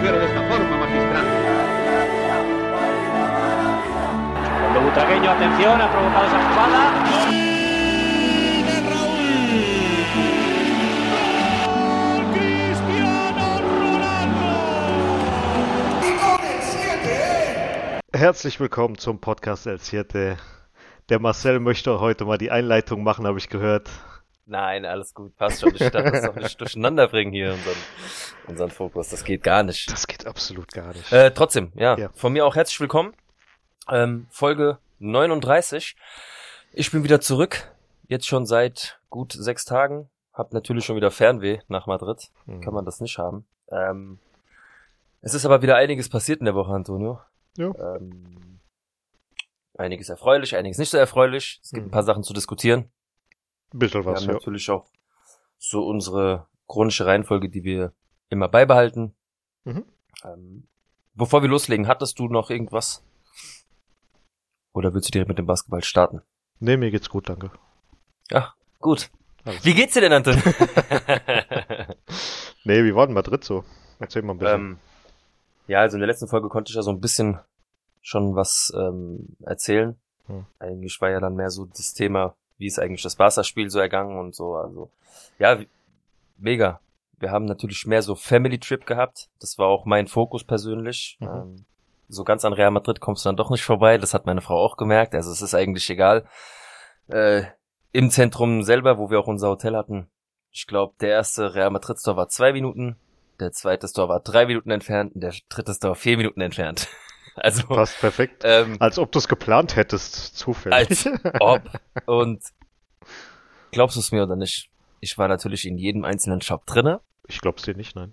Sugiere de esta forma, magistral. Cuando Butragueño, atención, ha provocado esa jugada. Herzlich willkommen zum Podcast El Siete. Der Marcel möchte heute mal die Einleitung machen, habe ich gehört. Nein, alles gut, passt schon. Ich darf das doch nicht durcheinander bringen hier, unseren, unseren Fokus. Das geht gar nicht. Das geht absolut gar nicht. Äh, trotzdem, ja, Ja. von mir auch herzlich willkommen. Ähm, Folge 39. Ich bin wieder zurück. Jetzt schon seit gut sechs Tagen. Hab natürlich schon wieder Fernweh nach Madrid. Hm. Kann man das nicht haben. Ähm, es ist aber wieder einiges passiert in der Woche, Antonio. Ja. Ähm, einiges erfreulich, einiges nicht so erfreulich. Es gibt Mhm. ein paar Sachen zu diskutieren. Ein bisschen Wir was, haben ja. natürlich auch so unsere chronische Reihenfolge, die wir immer beibehalten. Mhm. Ähm, bevor wir loslegen, hattest du noch irgendwas? Oder willst du direkt mit dem Basketball starten? Nee, mir geht's gut, danke. Ach, gut. Alles Wie geht's dir denn, Anton? Nee, wie war denn Madrid so? Erzähl mal ein bisschen. ähm, ja, also in der letzten Folge konnte ich ja so ein bisschen schon was ähm, erzählen. Hm. Eigentlich war ja dann mehr so das Thema, wie ist eigentlich das Barca-Spiel so ergangen und so. Also ja, mega. Wir haben natürlich mehr so Family Trip gehabt. Das war auch mein Fokus persönlich. Mhm. Ähm, so ganz an Real Madrid kommst du dann doch nicht vorbei. Das hat meine Frau auch gemerkt. Also es ist eigentlich egal. Äh, Im Zentrum selber, wo wir auch unser Hotel hatten, ich glaube, der erste Real Madrid Store war zwei Minuten, der zweite Store war drei Minuten entfernt und der dritte Store vier Minuten entfernt. Also Passt perfekt. ähm, Als ob du es geplant hättest, zufällig. als ob. Und glaubst du es mir oder nicht? Ich war natürlich in jedem einzelnen Shop drinne. Ich glaub's dir nicht, nein.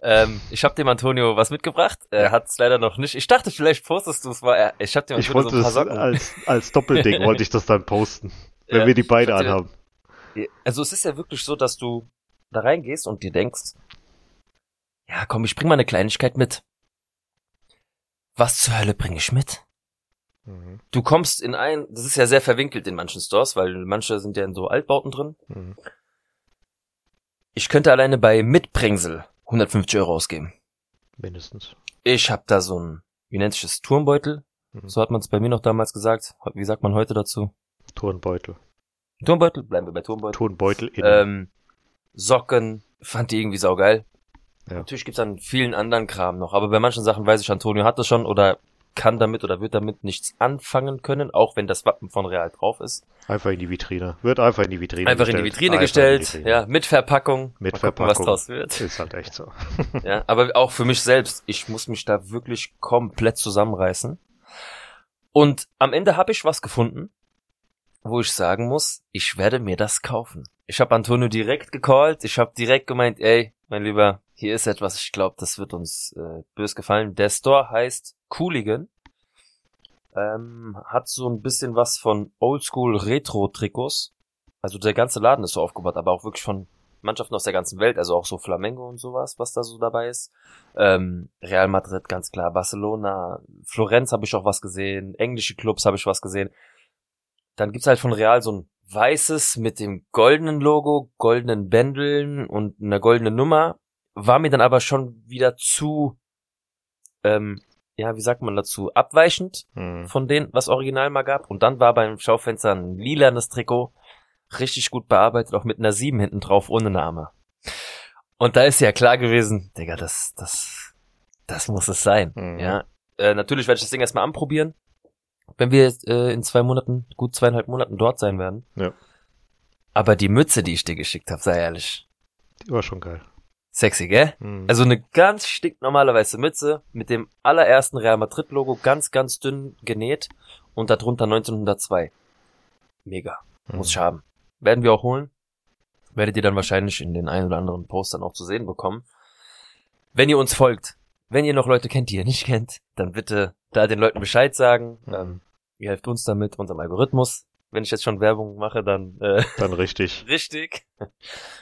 Ähm, ich habe dem Antonio was mitgebracht. Er hat es leider noch nicht. Ich dachte, vielleicht postest du es mal. Er- Ich habe dem Ich Antonio wollte so ein paar das Socken. als, als Doppelding, wollte ich das dann posten. Wenn Ja, wir die beide ich anhaben. Also es ist ja wirklich so, dass du da reingehst und dir denkst, ja komm, ich bring mal eine Kleinigkeit mit. Was zur Hölle bringe ich mit? Mhm. Du kommst in ein, das ist ja sehr verwinkelt in manchen Stores, weil manche sind ja in so Altbauten drin. Mhm. Ich könnte alleine bei Mitbringsel 150 Euro ausgeben. Mindestens. Ich habe da so ein, wie nennt sich das, Turmbeutel? Mhm. So hat man es bei mir noch damals gesagt. Wie sagt man heute dazu? Turnbeutel. Turmbeutel? Bleiben wir bei Turmbeutel. Turnbeutel in. Ähm, Socken, fand die irgendwie saugeil. Ja. Natürlich gibt's dann vielen anderen Kram noch, aber bei manchen Sachen weiß ich, Antonio hat das schon oder kann damit oder wird damit nichts anfangen können, auch wenn das Wappen von Real drauf ist. Einfach in die Vitrine. Wird einfach in die Vitrine Einfach in gestellt. die Vitrine Einfach gestellt, in die Vitrine. ja, mit Verpackung. Mit Mal gucken, Verpackung. was draus wird. Ist halt echt so. Ja, aber auch für mich selbst, ich muss mich da wirklich komplett zusammenreißen. Und am Ende habe ich was gefunden, wo ich sagen muss, ich werde mir das kaufen. Ich habe Antonio direkt gecallt, ich habe direkt gemeint, ey, mein Lieber, hier ist etwas, ich glaube, das wird uns äh, bös gefallen. Der Store heißt Cooligan. Ähm, hat so ein bisschen was von Oldschool Retro-Trikots. Also der ganze Laden ist so aufgebaut, aber auch wirklich von Mannschaften aus der ganzen Welt, also auch so Flamengo und sowas, was da so dabei ist. Ähm, Real Madrid, ganz klar, Barcelona, Florenz habe ich auch was gesehen, englische Clubs habe ich was gesehen. Dann gibt's halt von Real so ein weißes mit dem goldenen Logo, goldenen Bändeln und einer goldenen Nummer. War mir dann aber schon wieder zu, ähm, ja, wie sagt man dazu, abweichend Mhm. von denen, was original mal gab. Und dann war beim Schaufenster ein lilanes Trikot, richtig gut bearbeitet, auch mit einer 7 hinten drauf, ohne Name. Und da ist ja klar gewesen, Digga, das, das, das muss es sein. Mhm. Ja, äh, natürlich werde ich das Ding erstmal anprobieren, wenn wir äh, in zwei Monaten, gut zweieinhalb Monaten dort sein werden. Ja. Aber die Mütze, die ich dir geschickt habe, sei ehrlich, Die war schon geil. Sexy, gell? Mhm. Also eine ganz stinknormale weiße Mütze mit dem allerersten Real Madrid Logo ganz, ganz dünn genäht und darunter 1902. Mega. Muss ich Mhm. haben. Werden wir auch holen. Werdet ihr dann wahrscheinlich in den ein oder anderen Postern auch zu sehen bekommen. Wenn ihr uns folgt, wenn ihr noch Leute kennt, die ihr nicht kennt, dann bitte da den Leuten Bescheid sagen. Mhm. Ähm, ihr helft uns damit, unserem Algorithmus. Wenn ich jetzt schon Werbung mache, dann äh, Dann richtig. Richtig.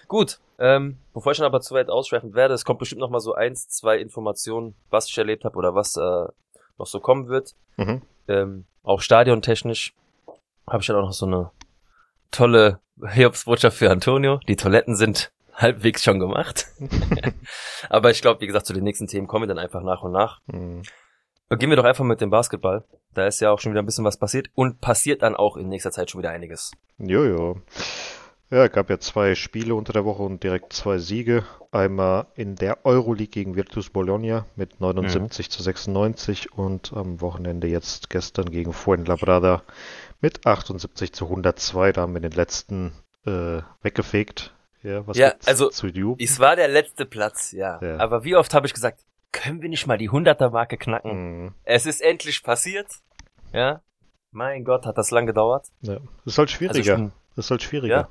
Gut. Ähm, bevor ich dann aber zu weit ausschweifend werde, es kommt bestimmt noch mal so eins, zwei Informationen, was ich erlebt habe oder was äh, noch so kommen wird. Mhm. Ähm, auch stadiontechnisch habe ich dann auch noch so eine tolle Hiobsbotschaft für Antonio. Die Toiletten sind halbwegs schon gemacht. Aber ich glaube, wie gesagt, zu den nächsten Themen kommen wir dann einfach nach und nach. Mhm. Beginnen wir doch einfach mit dem Basketball. Da ist ja auch schon wieder ein bisschen was passiert und passiert dann auch in nächster Zeit schon wieder einiges. Jojo. Ja, gab ja zwei Spiele unter der Woche und direkt zwei Siege. Einmal in der Euroleague gegen Virtus Bologna mit 79 zu 96 und am Wochenende jetzt gestern gegen Fuenlabrada mit 78 zu 102. Da haben wir den letzten äh, weggefegt. Ja, was Ja, also, zu? Es war der letzte Platz, ja. Ja. Aber wie oft habe ich gesagt, können wir nicht mal die 100er-Marke knacken? Mhm. Es ist endlich passiert. Ja. Mein Gott, hat das lang gedauert. Ja. Das ist halt Also ich schwieriger. bin, Das ist halt schwieriger.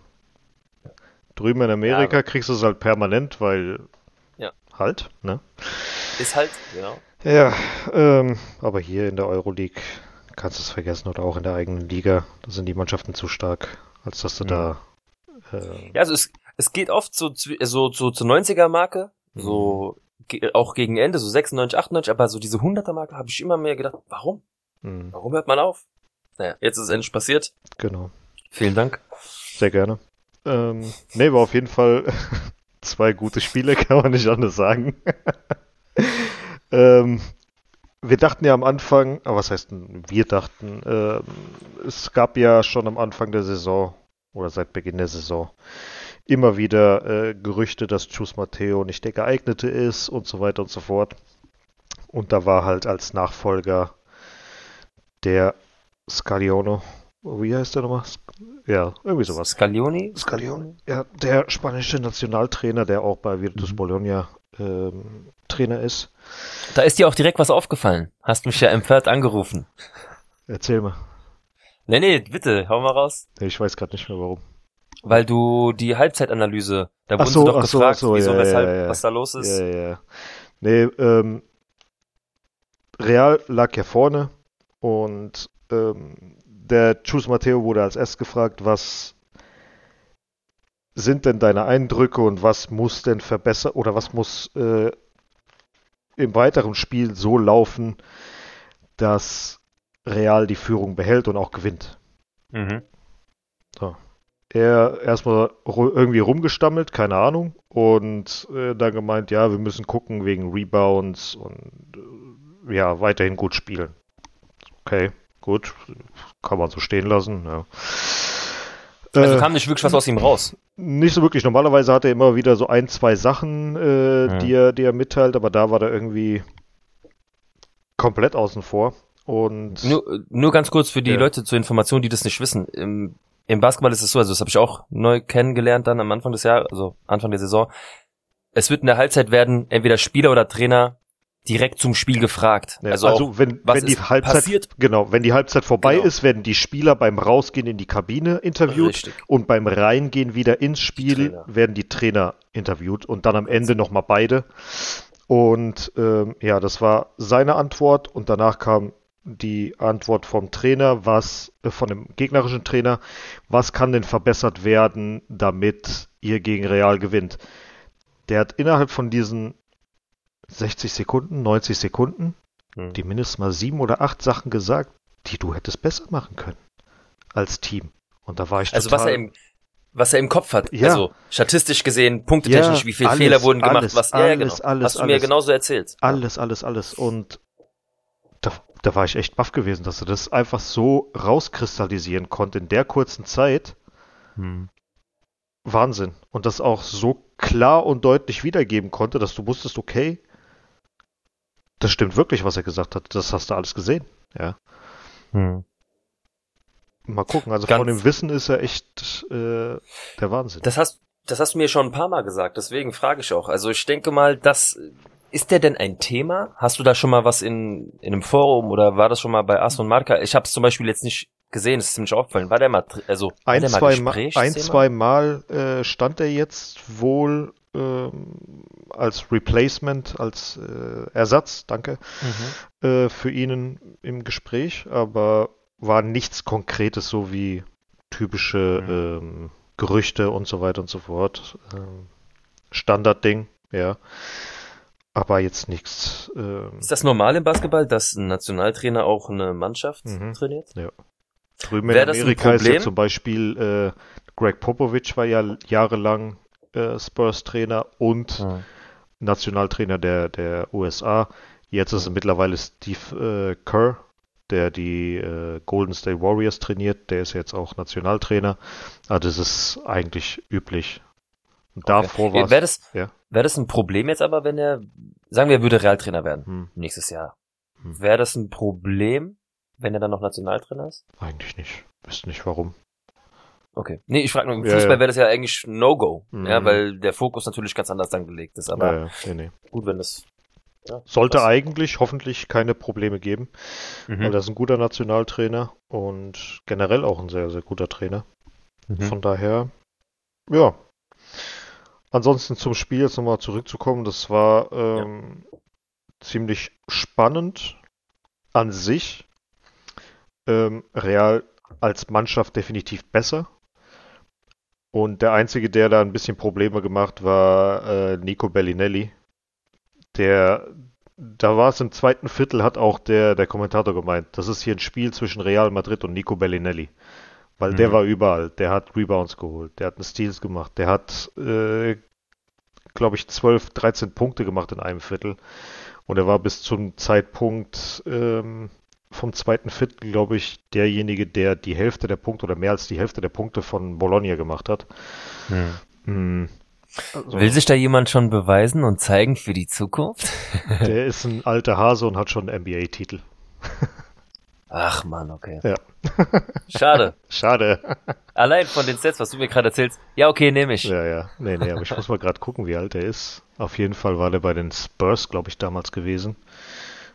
Ja. Drüben in Amerika Ja, kriegst du es halt permanent, weil Ja. halt, ne? ist halt, genau. Ja, ähm, aber hier in der Euroleague kannst du es vergessen oder auch in der eigenen Liga. Da sind die Mannschaften zu stark, als dass du Mhm. da. Äh, Ja, also es, es geht oft so, so, so zur 90er-Marke, so ge- auch gegen Ende, so 96, 98, aber so diese 100er-Marke habe ich immer mehr gedacht, warum? mh, Warum hört man auf? Naja, jetzt ist es endlich passiert. genau, Vielen Dank. sehr gerne. Ähm, nee, war auf jeden Fall zwei gute Spiele, kann man nicht anders sagen. ähm, wir dachten ja am Anfang, aber was heißt denn, wir dachten, ähm, es gab ja schon am Anfang der Saison oder seit Beginn der Saison immer wieder äh, Gerüchte, dass Chus Matteo nicht der geeignete ist und so weiter und so fort. Und da war halt als Nachfolger der Scaliono, wie heißt der nochmal? Ja, irgendwie sowas. Scalioni? Scaloni, ja, der spanische Nationaltrainer, der auch bei Virtus Mhm. Bologna ähm, Trainer ist. Da ist dir auch direkt was aufgefallen. Hast mich ja empört angerufen. Erzähl mal. Nee, nee, bitte, hau mal raus. Nee, Ich weiß gerade nicht mehr warum. Weil du die Halbzeitanalyse, da wurden so, sie doch so, gefragt, ach so, wieso, ja, weshalb, ja, ja. was da los ist. Ja, ja. Nee, ähm, Real lag ja vorne und ähm, der Chus Matteo wurde als erst gefragt, was sind denn deine Eindrücke und was muss denn verbessert oder was muss äh, im weiteren Spiel so laufen, dass Real die Führung behält und auch gewinnt. Mhm. Er erstmal irgendwie rumgestammelt, keine Ahnung, und äh, dann gemeint, ja, wir müssen gucken wegen Rebounds und äh, ja, weiterhin gut spielen. Okay, gut, kann man so stehen lassen. Ja. Also Äh, kam nicht wirklich was aus ihm raus. nicht so wirklich. Normalerweise hat er immer wieder so ein, zwei Sachen, äh, Ja. die, er, die er mitteilt, aber da war er irgendwie komplett außen vor. Und Nur, nur ganz kurz für die Ja. Leute zur Information, die das nicht wissen. Im, Im Basketball ist es so, also das habe ich auch neu kennengelernt dann am Anfang des Jahres, also Anfang der Saison. Es wird in der Halbzeit werden entweder Spieler oder Trainer direkt zum Spiel gefragt. Ja, also, also, wenn, wenn die Halbzeit passiert? genau, wenn die Halbzeit vorbei Genau. ist, werden die Spieler beim Rausgehen in die Kabine interviewt richtig. und beim Reingehen wieder ins Spiel Trainer. werden die Trainer interviewt und dann am Ende nochmal beide. Und ähm, ja, das war seine Antwort und danach kam die Antwort vom Trainer, was äh, von dem gegnerischen Trainer, was kann denn verbessert werden, damit ihr gegen Real gewinnt. Der hat innerhalb von diesen 60 Sekunden, 90 Sekunden Hm. die mindestens mal sieben oder acht Sachen gesagt, die du hättest besser machen können als Team. Und da war ich Also total, was er im was er im Kopf hat. Ja. Also statistisch gesehen, punktetechnisch, Ja, wie viele alles, Fehler wurden gemacht, alles, was ja, ja, genau. alles, Hast du mir alles. genauso erzählt. alles, alles, alles. Und da, war ich echt baff gewesen, dass er das einfach so rauskristallisieren konnte in der kurzen Zeit. Hm. Wahnsinn. Und das auch so klar und deutlich wiedergeben konnte, dass du wusstest, okay, das stimmt wirklich, was er gesagt hat. Das hast du alles gesehen. Ja. Hm. Mal gucken. Also Ganz- von dem Wissen ist er echt äh, der Wahnsinn. Das hast, das hast du mir schon ein paar Mal gesagt, deswegen frage ich auch. Also ich denke mal, das ist der denn ein Thema? Hast du da schon mal was in, in einem Forum oder war das schon mal bei Aston Marca? Ich habe es zum Beispiel jetzt nicht gesehen, es ist ziemlich aufgefallen. War der mal, also ein, der mal zwei, Ma ein, zwei Mal äh, stand er jetzt wohl ähm, als Replacement, als äh, Ersatz, danke, Mhm. äh, für ihn im Gespräch, aber war nichts Konkretes, so wie typische Mhm. ähm, Gerüchte und so weiter und so fort. Ähm, Standardding, ja. Aber jetzt nichts. Ähm, Ist das normal im Basketball, dass ein Nationaltrainer auch eine Mannschaft Mhm. trainiert? Drüben in Wär das ein Amerika ist ja Problem? zum Beispiel äh, Greg Popovich war ja jahrelang äh, Spurs-Trainer und Mhm. Nationaltrainer der, der USA. Jetzt ist es mittlerweile Steve äh, Kerr, der die äh, Golden State Warriors trainiert. Der ist jetzt auch Nationaltrainer. Also das ist eigentlich üblich. Und davor war das, ja. Wär das ein Problem jetzt aber, wenn er, sagen wir, er würde Realtrainer werden hm, nächstes Jahr? Hm. Wäre das ein Problem, wenn er dann noch Nationaltrainer ist? eigentlich nicht. Wüsste nicht warum. Okay. Nee, ich frage nur, im Fußball ja. wäre das ja eigentlich No-Go. Mhm. Ja, weil der Fokus natürlich ganz anders dann gelegt ist. Aber Ja, nee, nee. gut, wenn das. Sollte passt. eigentlich hoffentlich keine Probleme geben, weil Mhm. das ist ein guter Nationaltrainer und generell auch ein sehr, sehr guter Trainer. Mhm. Von daher, ja. Ansonsten zum Spiel jetzt nochmal zurückzukommen, das war ähm, ziemlich spannend an sich. Ähm, Real als Mannschaft definitiv besser. Und der Einzige, der da ein bisschen Probleme gemacht, war äh, Nico Bellinelli. Der, da war es im zweiten Viertel, hat auch der, der Kommentator gemeint, das ist hier ein Spiel zwischen Real Madrid und Nico Bellinelli. Weil der Mhm. war überall. Der hat Rebounds geholt, der hat einen Steals gemacht, der hat, äh, glaube ich, 12, 13 Punkte gemacht in einem Viertel. Und er war bis zum Zeitpunkt ähm, vom zweiten Viertel, glaube ich, derjenige, der die Hälfte der Punkte oder mehr als die Hälfte der Punkte von Bologna gemacht hat. Hm. Hm. Also, Will sich da jemand schon beweisen und zeigen für die Zukunft? der ist ein alter Hase und hat schon einen NBA-Titel. Ach man, okay. Ja. Schade. Schade. Allein von den Sets, was du mir gerade erzählst. Ja, okay, nehme ich. Ja, ja. Nee, nee, aber ich muss mal gerade gucken, wie alt er ist. Auf jeden Fall war der bei den Spurs, glaube ich, damals gewesen.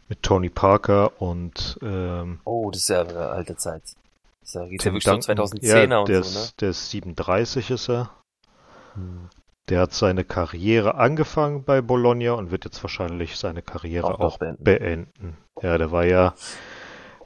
Mit Tony Parker und ähm, Oh, das ist ja eine alte Zeit. Das ist ja, ja wirklich Duncan. 2010er ja, und der so, ne? ist, Der ist 37 ist er. Hm. Der hat seine Karriere angefangen bei Bologna und wird jetzt wahrscheinlich seine Karriere Auch auch, beenden. beenden. Ja, der war ja,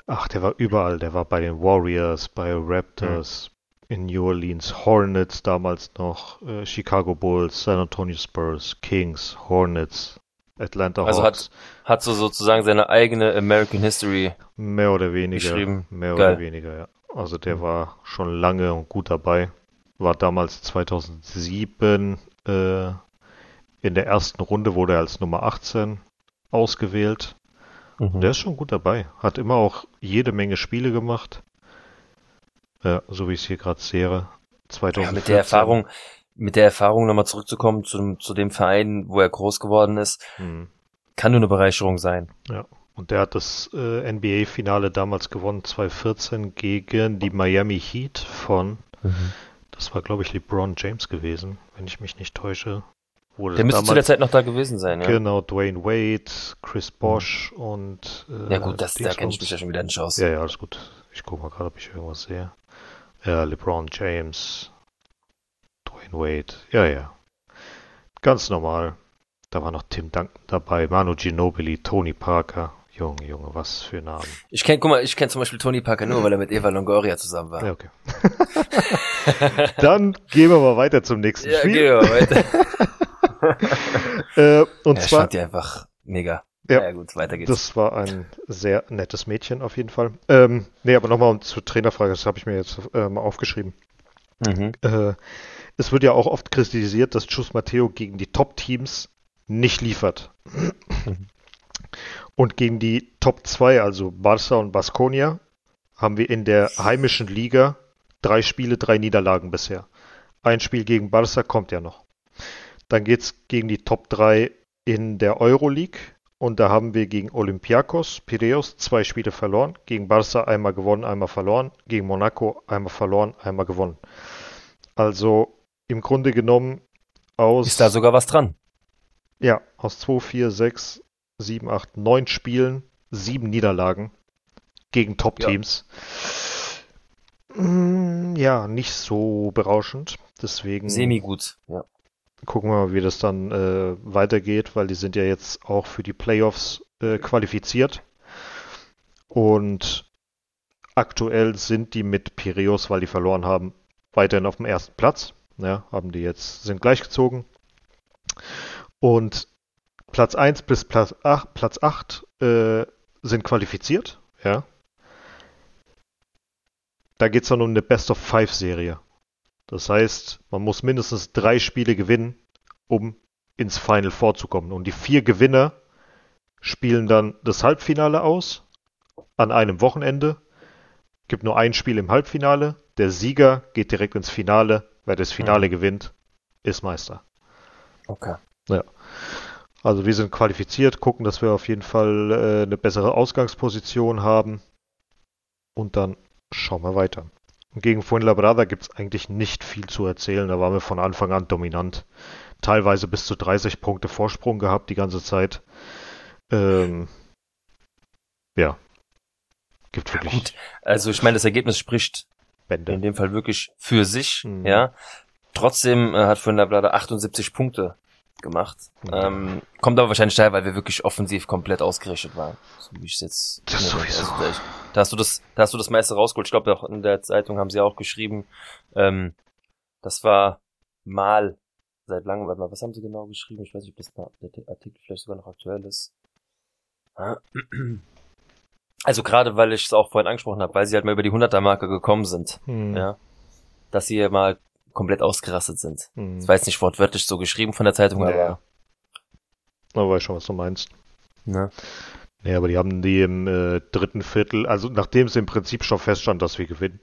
ach, der war überall. Der war bei den Warriors, bei Raptors, in New Orleans, Hornets damals noch, äh, Chicago Bulls, San Antonio Spurs, Kings, Hornets, Atlanta Also Hawks. Hat so sozusagen seine eigene American History. Mehr oder weniger. Geschrieben. Mehr Geil. oder weniger, ja. Also der war schon lange und gut dabei. War damals 2007 äh, in der ersten Runde wurde er als Nummer 18 ausgewählt. Mhm. Der ist schon gut dabei. Hat immer auch jede Menge Spiele gemacht. Ja, so wie ich es hier gerade sehe. 2014. Ja, mit der Erfahrung, mit der Erfahrung nochmal zurückzukommen zu, dem- zu dem Verein, wo er groß geworden ist, Hm. kann nur eine Bereicherung sein. Und der hat das äh, NBA-Finale damals gewonnen, 2014 gegen die Miami Heat von Das war, glaube ich, LeBron James gewesen, wenn ich mich nicht täusche. Wurde Der müsste damals, zu der Zeit noch da gewesen sein, ja. Genau, Dwayne Wade, Chris Bosch und. Äh, Ja gut, das, da kenne ich mich ja schon wieder nicht aus. Ja, ja, alles gut. Ich gucke mal gerade, ob ich irgendwas sehe. Ja, LeBron James, Dwayne Wade. Ja, ja. Ganz normal. Da war noch Tim Duncan dabei, Manu Ginobili, Tony Parker. Junge, Junge, was für Namen. Ich kenne, guck mal, ich kenne zum Beispiel Tony Parker nur, weil er mit Eva Longoria zusammen war. Ja, okay. Dann gehen wir mal weiter zum nächsten Ja, Spiel. geh mal weiter. Äh, und ja, ich zwar, fand die einfach mega. Ja. ja gut, weiter geht's. das war ein sehr nettes Mädchen auf jeden Fall. Ähm, nee, aber nochmal zur Trainerfrage, das habe ich mir jetzt äh, mal aufgeschrieben. mhm. Äh, es wird ja auch oft kritisiert, dass Chus Matteo gegen die Top-Teams nicht liefert. Und gegen die Top 2, also Barca und Baskonia, haben wir in der heimischen Liga drei Spiele, drei Niederlagen bisher. Ein Spiel gegen Barca kommt ja noch. Dann geht's gegen die Top 3 in der Euroleague und da haben wir gegen Olympiakos, Piraeus zwei Spiele verloren, gegen Barca einmal gewonnen, einmal verloren, gegen Monaco einmal verloren, einmal gewonnen. Also im Grunde genommen aus Ist da sogar was dran? ja, aus 2, 4, 6, 7, 8, 9 Spielen, 7 Niederlagen gegen Top-Teams. Mm, Ja. nicht so berauschend. Deswegen Semi-gut, ja. Gucken wir mal, wie das dann äh, weitergeht, weil die sind ja jetzt auch für die Playoffs äh, qualifiziert. Und aktuell sind die mit Piraeus, weil die verloren haben, weiterhin auf dem ersten Platz. Ja, haben die jetzt, sind gleichgezogen. Und Platz 1 bis Platz 8, Platz 8 äh, sind qualifiziert. Ja. Da geht es dann um eine Best-of-Five-Serie. Das heißt, man muss mindestens drei Spiele gewinnen, um ins Final vorzukommen. Und die vier Gewinner spielen dann das Halbfinale aus an einem Wochenende. Gibt nur ein Spiel im Halbfinale. Der Sieger geht direkt ins Finale. Wer das Finale mhm. gewinnt, ist Meister. Okay. Ja. Also wir sind qualifiziert, gucken, dass wir auf jeden Fall äh, eine bessere Ausgangsposition haben. Und dann schauen wir weiter. Und gegen Fuenlabrada gibt es eigentlich nicht viel zu erzählen. Da waren wir von Anfang an dominant. Teilweise bis zu 30 Punkte Vorsprung gehabt die ganze Zeit. Ähm, ja. Gibt wirklich. Gut. Also ich meine, das Ergebnis spricht Bände. in dem Fall wirklich für sich. Mhm. Ja. Trotzdem äh, hat Fuenlabrada 78 Punkte gemacht. Mhm. Ähm, kommt aber wahrscheinlich daher, weil wir wirklich offensiv komplett ausgerichtet waren. So wie ich es jetzt. Das sowieso. Also, da hast du das, da hast du das meiste rausgeholt. Ich glaube, auch in der Zeitung haben sie auch geschrieben. Ähm, das war mal seit langem. Warte mal, was haben sie genau geschrieben? Ich weiß nicht, ob das der Artikel vielleicht sogar noch aktuell ist. Also gerade, weil ich es auch vorhin angesprochen habe, weil sie halt mal über die 100er-Marke gekommen sind. Mhm. Ja. Dass sie mal komplett ausgerastet sind. Das war jetzt nicht wortwörtlich so geschrieben von der Zeitung, nee. aber. Aber weiß schon, was du meinst. Ne? Nee, aber die haben die im äh, dritten Viertel, also nachdem es im Prinzip schon feststand, dass wir gewinnen,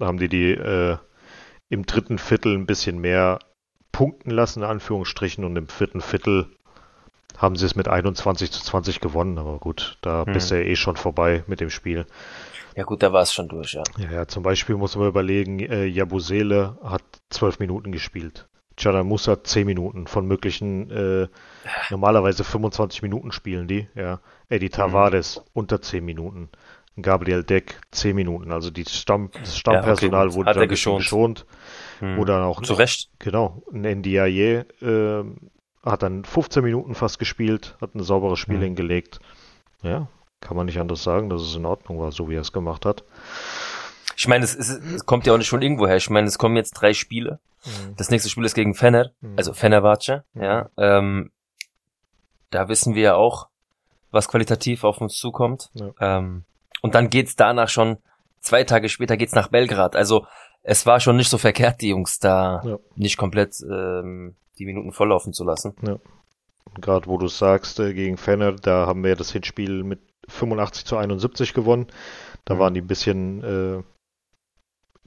haben die die äh, im dritten Viertel ein bisschen mehr punkten lassen, in Anführungsstrichen, und im vierten Viertel haben sie es mit 21 zu 20 gewonnen, aber gut, da mhm. bist du ja eh schon vorbei mit dem Spiel. Ja gut, da war es schon durch, ja. ja. Ja, zum Beispiel muss man überlegen, äh, Jabusele hat zwölf Minuten gespielt. Musa 10 Minuten von möglichen äh, normalerweise 25 Minuten spielen die, ja. Eddie. Tavares mhm. unter 10 Minuten. Gabriel Deck 10 Minuten. Also die Stamm, das Stammpersonal ja, okay, wurde dann geschont. geschont. Mhm. Oder auch zu Recht. Genau. Ein NDIA äh, hat dann 15 Minuten fast gespielt, hat ein sauberes Spiel mhm. hingelegt. Ja, kann man nicht anders sagen, dass es in Ordnung war, so wie er es gemacht hat. Ich meine, es, es, es kommt ja auch nicht von irgendwo her. Ich meine, es kommen jetzt drei Spiele. Mhm. Das nächste Spiel ist gegen Fener, mhm. also Fenerbahce, mhm. ja. Ähm, da wissen wir ja auch, was qualitativ auf uns zukommt. Ja. Ähm, und dann geht's danach schon, zwei Tage später geht's nach Belgrad. Also es war schon nicht so verkehrt, die Jungs da ja. nicht komplett ähm, die Minuten volllaufen zu lassen. Ja. Gerade wo du sagst, äh, gegen Fener, da haben wir das Hinspiel mit 85 zu 71 gewonnen. Da mhm. waren die ein bisschen äh,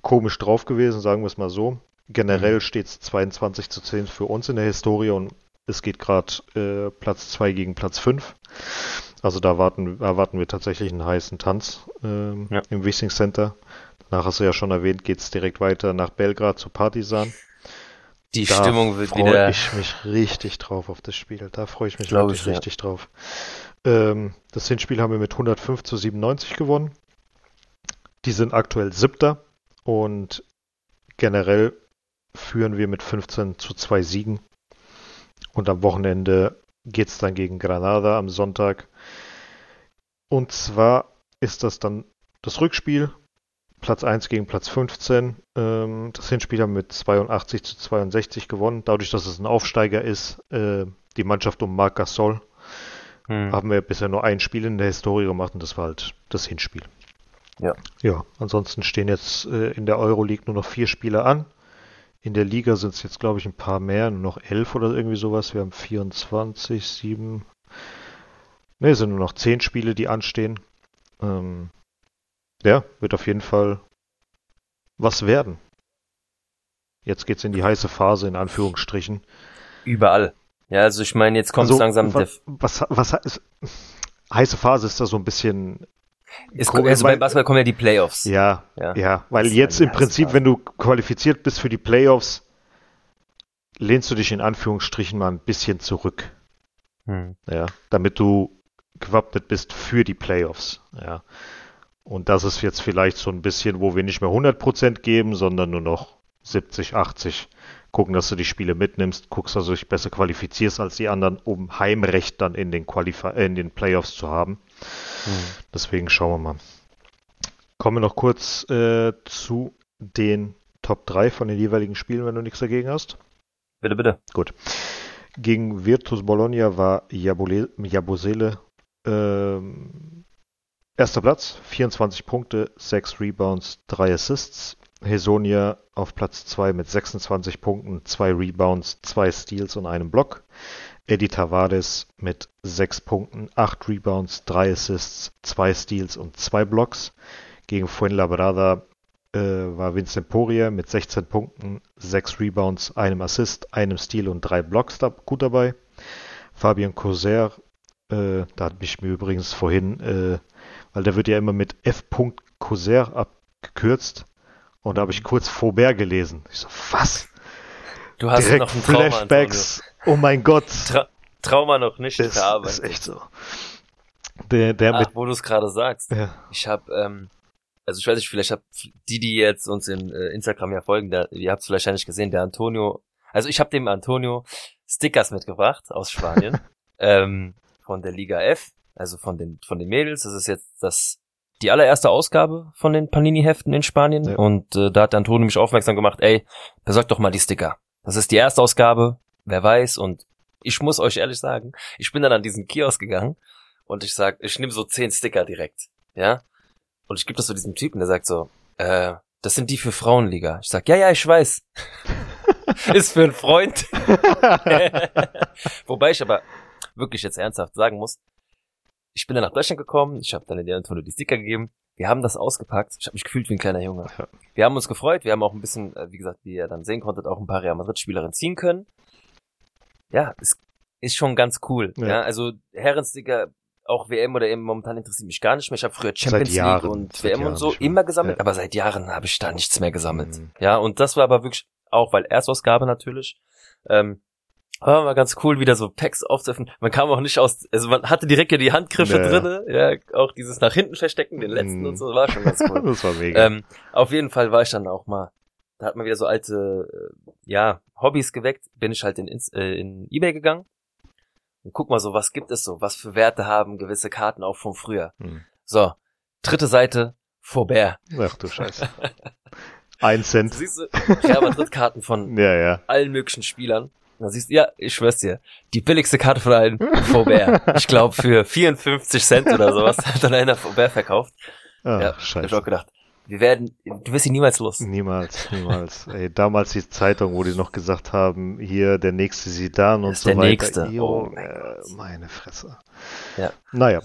komisch drauf gewesen, sagen wir es mal so. Generell mhm. steht es 22 zu 10 für uns in der Historie und es geht gerade äh, Platz 2 gegen Platz 5. Also da erwarten, erwarten wir tatsächlich einen heißen Tanz ähm, ja. im Wissing Center. Danach hast du ja schon erwähnt, geht es direkt weiter nach Belgrad zu Partisan. Die da Stimmung wird wieder. Da freue ich mich richtig drauf auf das Spiel. Da freue ich mich wirklich ich, richtig ja. drauf. Ähm, das Hinspiel haben wir mit 105 zu 97 gewonnen. Die sind aktuell siebter und generell führen wir mit 15 zu 2 Siegen. Und am Wochenende geht es dann gegen Granada am Sonntag. Und zwar ist das dann das Rückspiel. Platz 1 gegen Platz 15. Ähm, das Hinspiel haben wir mit 82 zu 62 gewonnen. Dadurch, dass es ein Aufsteiger ist, äh, die Mannschaft um Marc Gasol hm. Haben wir bisher nur ein Spiel in der Historie gemacht und das war halt das Hinspiel. Ja. Ja, ansonsten stehen jetzt äh, in der Euroleague nur noch vier Spiele an. In der Liga sind es jetzt, glaube ich, ein paar mehr, nur noch elf oder irgendwie sowas. Wir haben 24, 7. Ne, es sind nur noch zehn Spiele, die anstehen. Ähm, ja, wird auf jeden Fall was werden. Jetzt geht's in die heiße Phase, in Anführungsstrichen. Überall. Ja, also ich meine, jetzt kommt also, langsam. Was, was, was ist, heiße Phase ist da so ein bisschen. Ist, komisch, also beim Basketball kommen ja die Playoffs. Ja, ja, ja weil jetzt im Prinzip, wenn du qualifiziert bist für die Playoffs, lehnst du dich in Anführungsstrichen mal ein bisschen zurück. Hm. Ja, damit du gewappnet bist für die Playoffs. Ja. Und das ist jetzt vielleicht so ein bisschen, wo wir nicht mehr 100% geben, sondern nur noch 70, 80 gucken, dass du die Spiele mitnimmst, guckst, dass du dich besser qualifizierst als die anderen, um Heimrecht dann in den, Qualif äh, in den Playoffs zu haben. Deswegen schauen wir mal. Kommen wir noch kurz äh, zu den Top 3 von den jeweiligen Spielen, wenn du nichts dagegen hast. Bitte, bitte. Gut. Gegen Virtus Bologna war Jabusele ähm, erster Platz, 24 Punkte, 6 Rebounds, 3 Assists. Hesonia auf Platz 2 mit 26 Punkten, 2 Rebounds, 2 Steals und einem Block. Eddie Tavares mit 6 Punkten, 8 Rebounds, 3 Assists, 2 Steals und 2 Blocks. Gegen Fuenlabrada äh, war Vincent Poirier mit 16 Punkten, 6 Rebounds, einem Assist, einem Steal und 3 Blocks da, gut dabei. Fabian Coser, äh, da hat mich mir übrigens vorhin, äh, weil der wird ja immer mit F. Coser abgekürzt. Und da habe ich kurz Faubert gelesen. Ich so, was? Du hast Direkt noch ein Trauma, Flashbacks. Oh mein Gott. Tra Trauma noch nicht Das verarbeitet. ist echt so. Der, der Ach, mit. wo du es gerade sagst. Ja, Ich habe, ähm, also ich weiß nicht, vielleicht habt die, die jetzt uns in äh, Instagram ja folgen, der, ihr habt es vielleicht nicht gesehen, der Antonio, also ich habe dem Antonio Stickers mitgebracht aus Spanien, ähm, von der Liga F, also von den von den Mädels. Das ist jetzt das die allererste Ausgabe von den Panini-Heften in Spanien Ja. und äh, da hat der Antonio mich aufmerksam gemacht, ey, besorgt doch mal die Sticker. Das ist die erste Ausgabe, wer weiß und ich muss euch ehrlich sagen, ich bin dann an diesen Kiosk gegangen und ich sag, ich nehme so zehn Sticker direkt, ja, und ich gebe das so diesem Typen, der sagt so, äh, das sind die für Frauenliga. Ich sag, ja, ja, ich weiß. Ist für einen Freund. Wobei ich aber wirklich jetzt ernsthaft sagen muss, ich bin dann nach Deutschland gekommen, ich habe dann in der Antonio die Sticker gegeben, wir haben das ausgepackt, ich habe mich gefühlt wie ein kleiner Junge. Wir haben uns gefreut, wir haben auch ein bisschen, äh, wie gesagt, wie ihr dann sehen konntet, auch ein paar Real Madrid-Spielerinnen ziehen können. Ja, es ist schon ganz cool. Ja. Ja, also Herrensticker, auch WM oder EM momentan interessiert mich gar nicht mehr. Ich habe früher Champions Jahren, League und WM und Jahren so nicht mehr. immer gesammelt, Ja. aber seit Jahren habe ich da nichts mehr gesammelt. Mhm. Ja, und das war aber wirklich auch, weil Erstausgabe natürlich, ähm, war mal ganz cool, wieder so Packs aufzuöffnen. Man kam auch nicht aus, also man hatte direkt ja die Handgriffe Ja, ja. drinne, ja, auch dieses nach hinten verstecken, den letzten Mhm. und so, war schon ganz cool. das war mega. ähm, auf jeden Fall war ich dann auch mal, da hat man wieder so alte, äh, ja, Hobbys geweckt, bin ich halt in, äh, in Ebay gegangen und guck mal so, was gibt es so, was für Werte haben gewisse Karten auch von früher. Hm. So, dritte Seite, Faubert. Ach du Scheiße. Ein Cent. Siehst du, Real von Ja, ja. allen möglichen Spielern. Da siehst du, ja, ich schwör's dir, die billigste Karte von allen, Faubert. Ich glaube für 54 Cent oder sowas hat dann einer Faubert verkauft. Ah, ja, hab ich Scheiße. auch gedacht, wir werden, du wirst ihn niemals los. Niemals, niemals. Ey, damals die Zeitung, wo die noch gesagt haben, hier der nächste Sidan und so der weiter. Nächste. Jo, Oh mein äh, meine Fresse. Ja. Naja,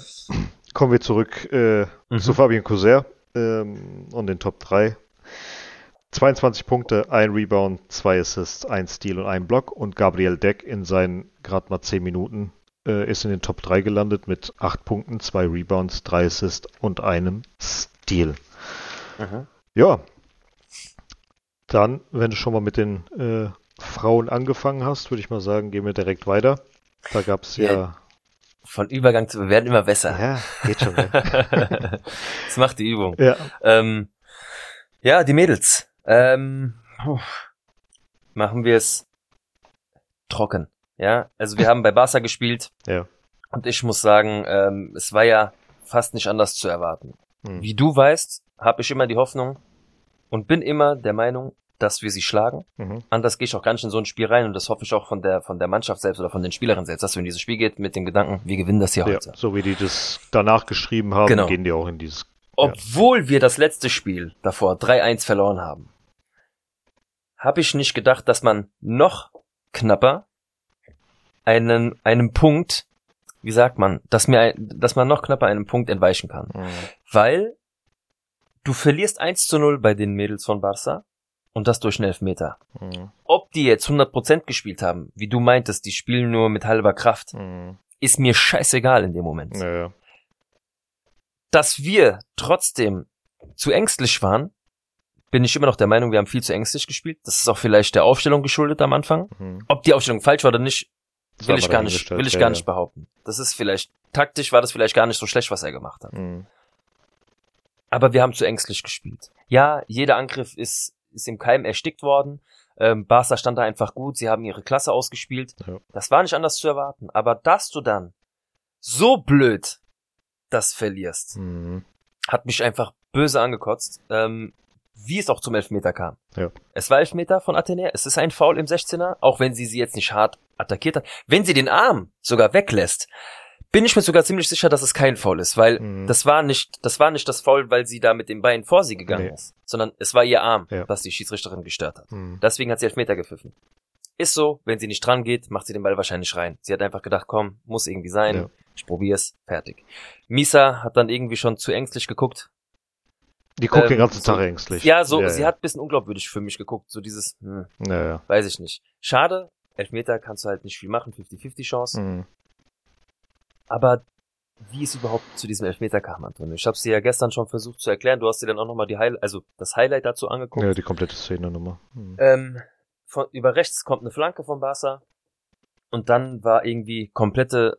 kommen wir zurück äh, Mhm. zu Fabien Couser ähm, und den Top 3. 22 Punkte, ein Rebound, zwei Assists, ein Steal und ein Block. Und Gabriel Deck in seinen gerade mal 10 Minuten äh, ist in den Top 3 gelandet mit 8 Punkten, zwei Rebounds, drei Assists und einem Steal. Mhm. Ja. Dann, wenn du schon mal mit den äh, Frauen angefangen hast, würde ich mal sagen, gehen wir direkt weiter. Da gab es ja. Ja. Von Übergang zu, wir werden immer besser. Ja, geht schon. Ne? das macht die Übung. ja. Ähm, ja, die Mädels. Ähm, machen wir es trocken. Ja, also wir haben bei Barca gespielt Ja. und ich muss sagen, ähm, es war ja fast nicht anders zu erwarten. Hm. Wie du weißt, habe ich immer die Hoffnung und bin immer der Meinung, dass wir sie schlagen. Mhm. Anders gehe ich auch gar nicht in so ein Spiel rein und das hoffe ich auch von der von der Mannschaft selbst oder von den Spielerinnen selbst, dass wir in dieses Spiel geht mit dem Gedanken, wir gewinnen das hier Ja, heute. so wie die das danach geschrieben haben, Genau. gehen die auch in dieses. Obwohl wir das letzte Spiel davor 3-1 verloren haben, habe ich nicht gedacht, dass man noch knapper einen, einem Punkt, wie sagt man, dass mir, dass man noch knapper einem Punkt entweichen kann. Mhm. Weil du verlierst 1 zu 0 bei den Mädels von Barca und das durch einen Elfmeter. Mhm. Ob die jetzt 100% gespielt haben, wie du meintest, die spielen nur mit halber Kraft, Mhm. ist mir scheißegal in dem Moment. Ja, ja. dass wir trotzdem zu ängstlich waren, bin ich immer noch der Meinung, wir haben viel zu ängstlich gespielt. Das ist auch vielleicht der Aufstellung geschuldet am Anfang. Mhm. Ob die Aufstellung falsch war oder nicht, Das will ich gar nicht, will ich ja, gar nicht behaupten. Das ist vielleicht, taktisch war das vielleicht gar nicht so schlecht, was er gemacht hat. Mhm. Aber wir haben zu ängstlich gespielt. Ja, jeder Angriff ist, ist im Keim erstickt worden. Ähm, Barca stand da einfach gut, sie haben ihre Klasse ausgespielt. Ja. Das war nicht anders zu erwarten. Aber dass du dann so blöd das verlierst, Mhm. hat mich einfach böse angekotzt, ähm, wie es auch zum Elfmeter kam. Ja. Es war Elfmeter von Athenä, es ist ein Foul im 16er, auch wenn sie sie jetzt nicht hart attackiert hat. Wenn sie den Arm sogar weglässt, bin ich mir sogar ziemlich sicher, dass es kein Foul ist, weil Mhm. das war nicht, das war nicht das Foul, weil sie da mit dem Bein vor sie gegangen Nee. ist, sondern es war ihr Arm, Ja. was die Schiedsrichterin gestört hat. Hm. Deswegen hat sie Elfmeter gepfiffen. Ist so, wenn sie nicht dran geht, macht sie den Ball wahrscheinlich rein. Sie hat einfach gedacht, komm, muss irgendwie sein. Ja. Ich probier's, fertig. Misa hat dann irgendwie schon zu ängstlich geguckt. Die guckt Ähm, den ganzen so- Tag ängstlich. Ja, so, sie ja. hat ein bisschen unglaubwürdig für mich geguckt. So dieses, hm, Ja, ja. weiß ich nicht. Schade, Elfmeter kannst du halt nicht viel machen, 50-50 Chance. Hm. Aber wie es überhaupt zu diesem Elfmeter kam, Antonio. Ich habe sie ja gestern schon versucht zu erklären. Du hast dir dann auch nochmal die Highlight, also das Highlight dazu angeguckt. ja, die komplette Szene nochmal. Hm. Ähm, von, über rechts kommt eine Flanke von Barca. Und dann war irgendwie komplette,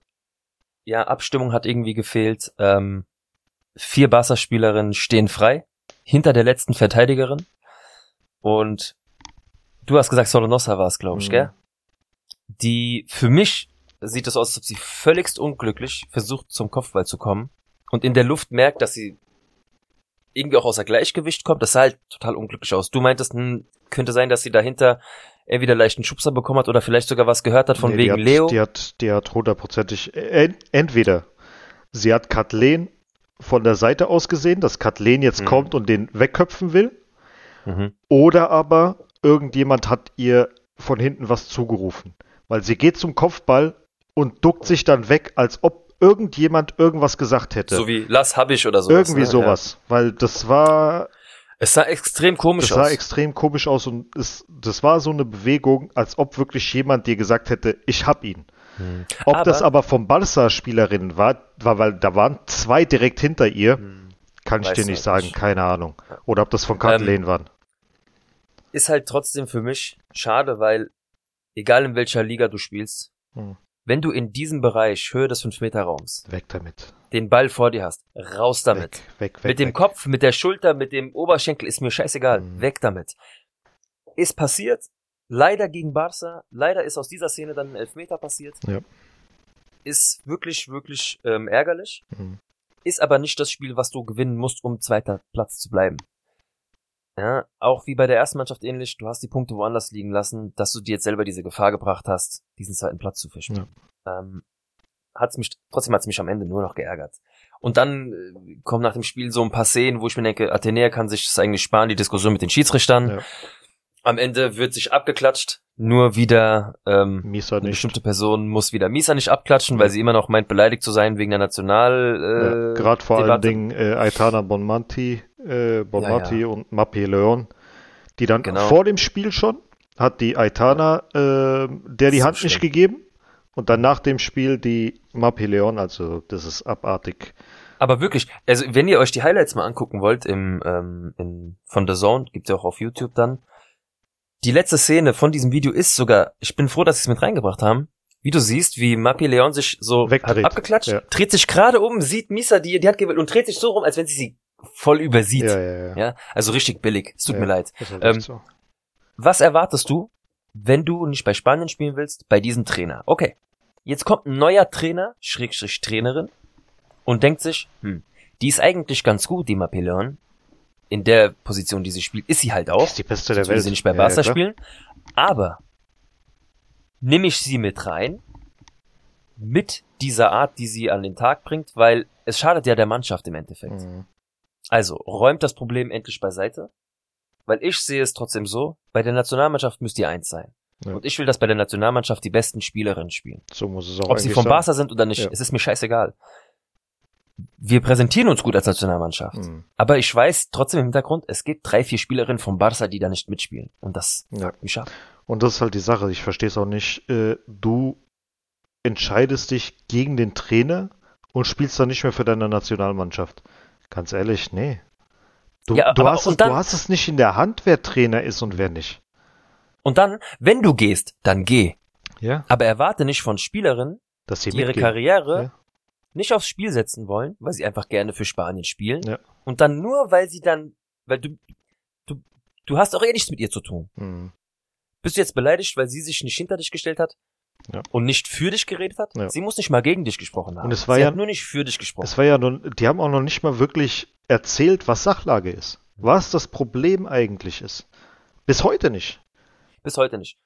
ja, Abstimmung hat irgendwie gefehlt. Ähm, vier Barca-Spielerinnen stehen frei. Hinter der letzten Verteidigerin. Und du hast gesagt, Solonosa war es, glaube ich, Mhm. gell? Die, für mich sieht es aus, als ob sie völligst unglücklich versucht, zum Kopfball zu kommen. Und in der Luft merkt, dass sie irgendwie auch außer Gleichgewicht kommt. Das sah halt total unglücklich aus. Du meintest, hm, könnte sein, dass sie dahinter entweder leicht einen Schubser bekommen hat oder vielleicht sogar was gehört hat von Nee, wegen die hat, Leo. Die hat, die hat hundertprozentig, en, entweder sie hat Kathleen von der Seite aus gesehen, dass Kathleen jetzt Mhm. kommt und den wegköpfen will, Mhm. oder aber irgendjemand hat ihr von hinten was zugerufen. Weil sie geht zum Kopfball und duckt sich dann weg, als ob irgendjemand irgendwas gesagt hätte. So wie Lass hab ich oder sowas. Irgendwie ne? sowas. Weil das war, Ja. Es sah extrem komisch das sah aus. extrem komisch aus und es, das war so eine Bewegung, als ob wirklich jemand dir gesagt hätte, ich hab ihn. Mhm. Ob Aber- das aber vom Barca-Spielerinnen war, war, weil da waren zwei direkt hinter ihr, Hm. kann ich dir nicht sagen, nicht. keine Ahnung. Oder ob das von Kathleen waren. Ist halt trotzdem für mich schade, weil egal in welcher Liga du spielst, Hm. Wenn du in diesem Bereich Höhe des 5-Meter-Raums Weg damit. den Ball vor dir hast, raus damit. Weg, weg, weg. mit dem. Kopf, mit der Schulter, mit dem Oberschenkel ist mir scheißegal. Mhm. Weg damit. Ist passiert. Leider gegen Barca. Leider ist aus dieser Szene dann ein Elfmeter passiert. Ja. Ist wirklich, wirklich ähm, ärgerlich. Mhm. Ist aber nicht das Spiel, was du gewinnen musst, um zweiter Platz zu bleiben. Ja, auch wie bei der ersten Mannschaft ähnlich, du hast die Punkte woanders liegen lassen, dass du dir jetzt selber diese Gefahr gebracht hast, diesen zweiten Platz zu fischen. Ähm, hat's mich, trotzdem hat's mich am Ende nur noch geärgert. Und dann äh, kommen nach dem Spiel so ein paar Szenen, wo ich mir denke, Athenäa kann sich das eigentlich sparen, die Diskussion mit den Schiedsrichtern. Ja. Am Ende wird sich abgeklatscht, nur wieder ähm, Mieser eine nicht. bestimmte Person muss wieder Misa nicht abklatschen, weil sie immer noch meint, beleidigt zu sein wegen der National. Ja, Äh, Gerade vor allen Debatte. Dingen äh, Aitana Bonmanti, äh, Bonmati Ja, ja. und Mappé Leon, die dann Genau. vor dem Spiel schon hat die Aitana äh, der die So Hand nicht schlimm. gegeben und dann nach dem Spiel die Mappé Leon, also das ist abartig. Aber wirklich, also wenn ihr euch die Highlights mal angucken wollt im ähm, in, von The Zone, gibt's ja auch auf YouTube dann. Die letzte Szene von diesem Video ist sogar, ich bin froh, dass sie es mit reingebracht haben. Wie du siehst, wie Mappy Leon sich so Wegdreht, abgeklatscht, ja. dreht sich gerade um, sieht Misa die, die hat gewählt und dreht sich so rum, als wenn sie sie voll übersieht. Ja, Ja, ja, ja. also richtig billig. Es tut mir leid. Ähm, so. Was erwartest du, wenn du nicht bei Spanien spielen willst, bei diesem Trainer? Okay, jetzt kommt ein neuer Trainer, Schrägstrich Trainerin, und denkt sich, hm, die ist eigentlich ganz gut, die Mapeleon. In der Position, die sie spielt, ist sie halt auch. ist die beste der Welt. sie nicht bei Barca spielen. Aber nehme ich sie mit rein, mit dieser Art, die sie an den Tag bringt, weil es schadet ja der Mannschaft im Endeffekt. Mhm. Also, räumt das Problem endlich beiseite. Weil ich sehe es trotzdem so, bei der Nationalmannschaft müsst ihr eins sein. Ja. Und ich will, dass bei der Nationalmannschaft die besten Spielerinnen spielen. So muss es auch Ob sie vom sein. Barca sind oder nicht, Ja. es ist mir scheißegal. Wir präsentieren uns gut als Nationalmannschaft. Mhm. Aber ich weiß trotzdem im Hintergrund, es gibt drei, vier Spielerinnen vom Barca, die da nicht mitspielen. Und das Ja. mich ab. Und das ist halt die Sache. Ich verstehe es auch nicht. Äh, du entscheidest dich gegen den Trainer und spielst dann nicht mehr für deine Nationalmannschaft. Ganz ehrlich, nee. Du, Ja, du, aber- hast es, dann- du hast es nicht in der Hand, wer Trainer ist und wer nicht. Und dann, wenn du gehst, dann geh. Ja, Aber erwarte nicht von Spielerinnen, dass sie die ihre. Karriere Ja. nicht aufs Spiel setzen wollen, weil sie einfach gerne für Spanien spielen. Ja. Und dann nur, weil sie dann, weil du, du, du hast auch eh nichts mit ihr zu tun. Mhm. Bist du jetzt beleidigt, weil sie sich nicht hinter dich gestellt hat? Ja. Und nicht für dich geredet hat? Ja. Sie muss nicht mal gegen dich gesprochen haben. Und es war sie ja- hat nur nicht für dich gesprochen. Es war ja nun, die haben auch noch nicht mal wirklich erzählt, was Sachlage ist. Was das Problem eigentlich ist. Bis heute nicht. Bis heute nicht.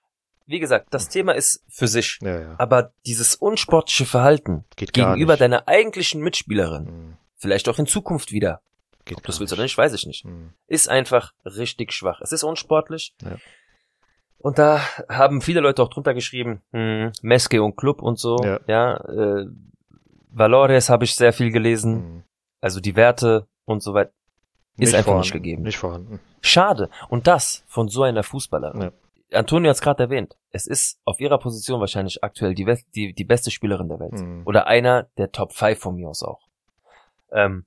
wie gesagt, das Thema ist für sich. Ja, ja. Aber dieses unsportliche Verhalten Geht gegenüber nicht. deiner eigentlichen Mitspielerin, Mhm. vielleicht auch in Zukunft wieder, Geht ob du das willst oder nicht, weiß ich nicht, Mhm. ist einfach richtig schwach. Es ist unsportlich. Ja. Und da haben viele Leute auch drunter geschrieben, hm, Meske und Club und so. Ja. Ja, äh, Valores habe ich sehr viel gelesen, Mhm. also die Werte und so weiter. Ist einfach vorhanden. nicht gegeben. Nicht vorhanden. Schade. Und das von so einer Fußballerin. Ja. Antonio hat es gerade erwähnt. Es ist auf ihrer Position wahrscheinlich aktuell die, West- die, die beste Spielerin der Welt. Mhm. Oder einer der Top 5 von mir aus auch. Ähm,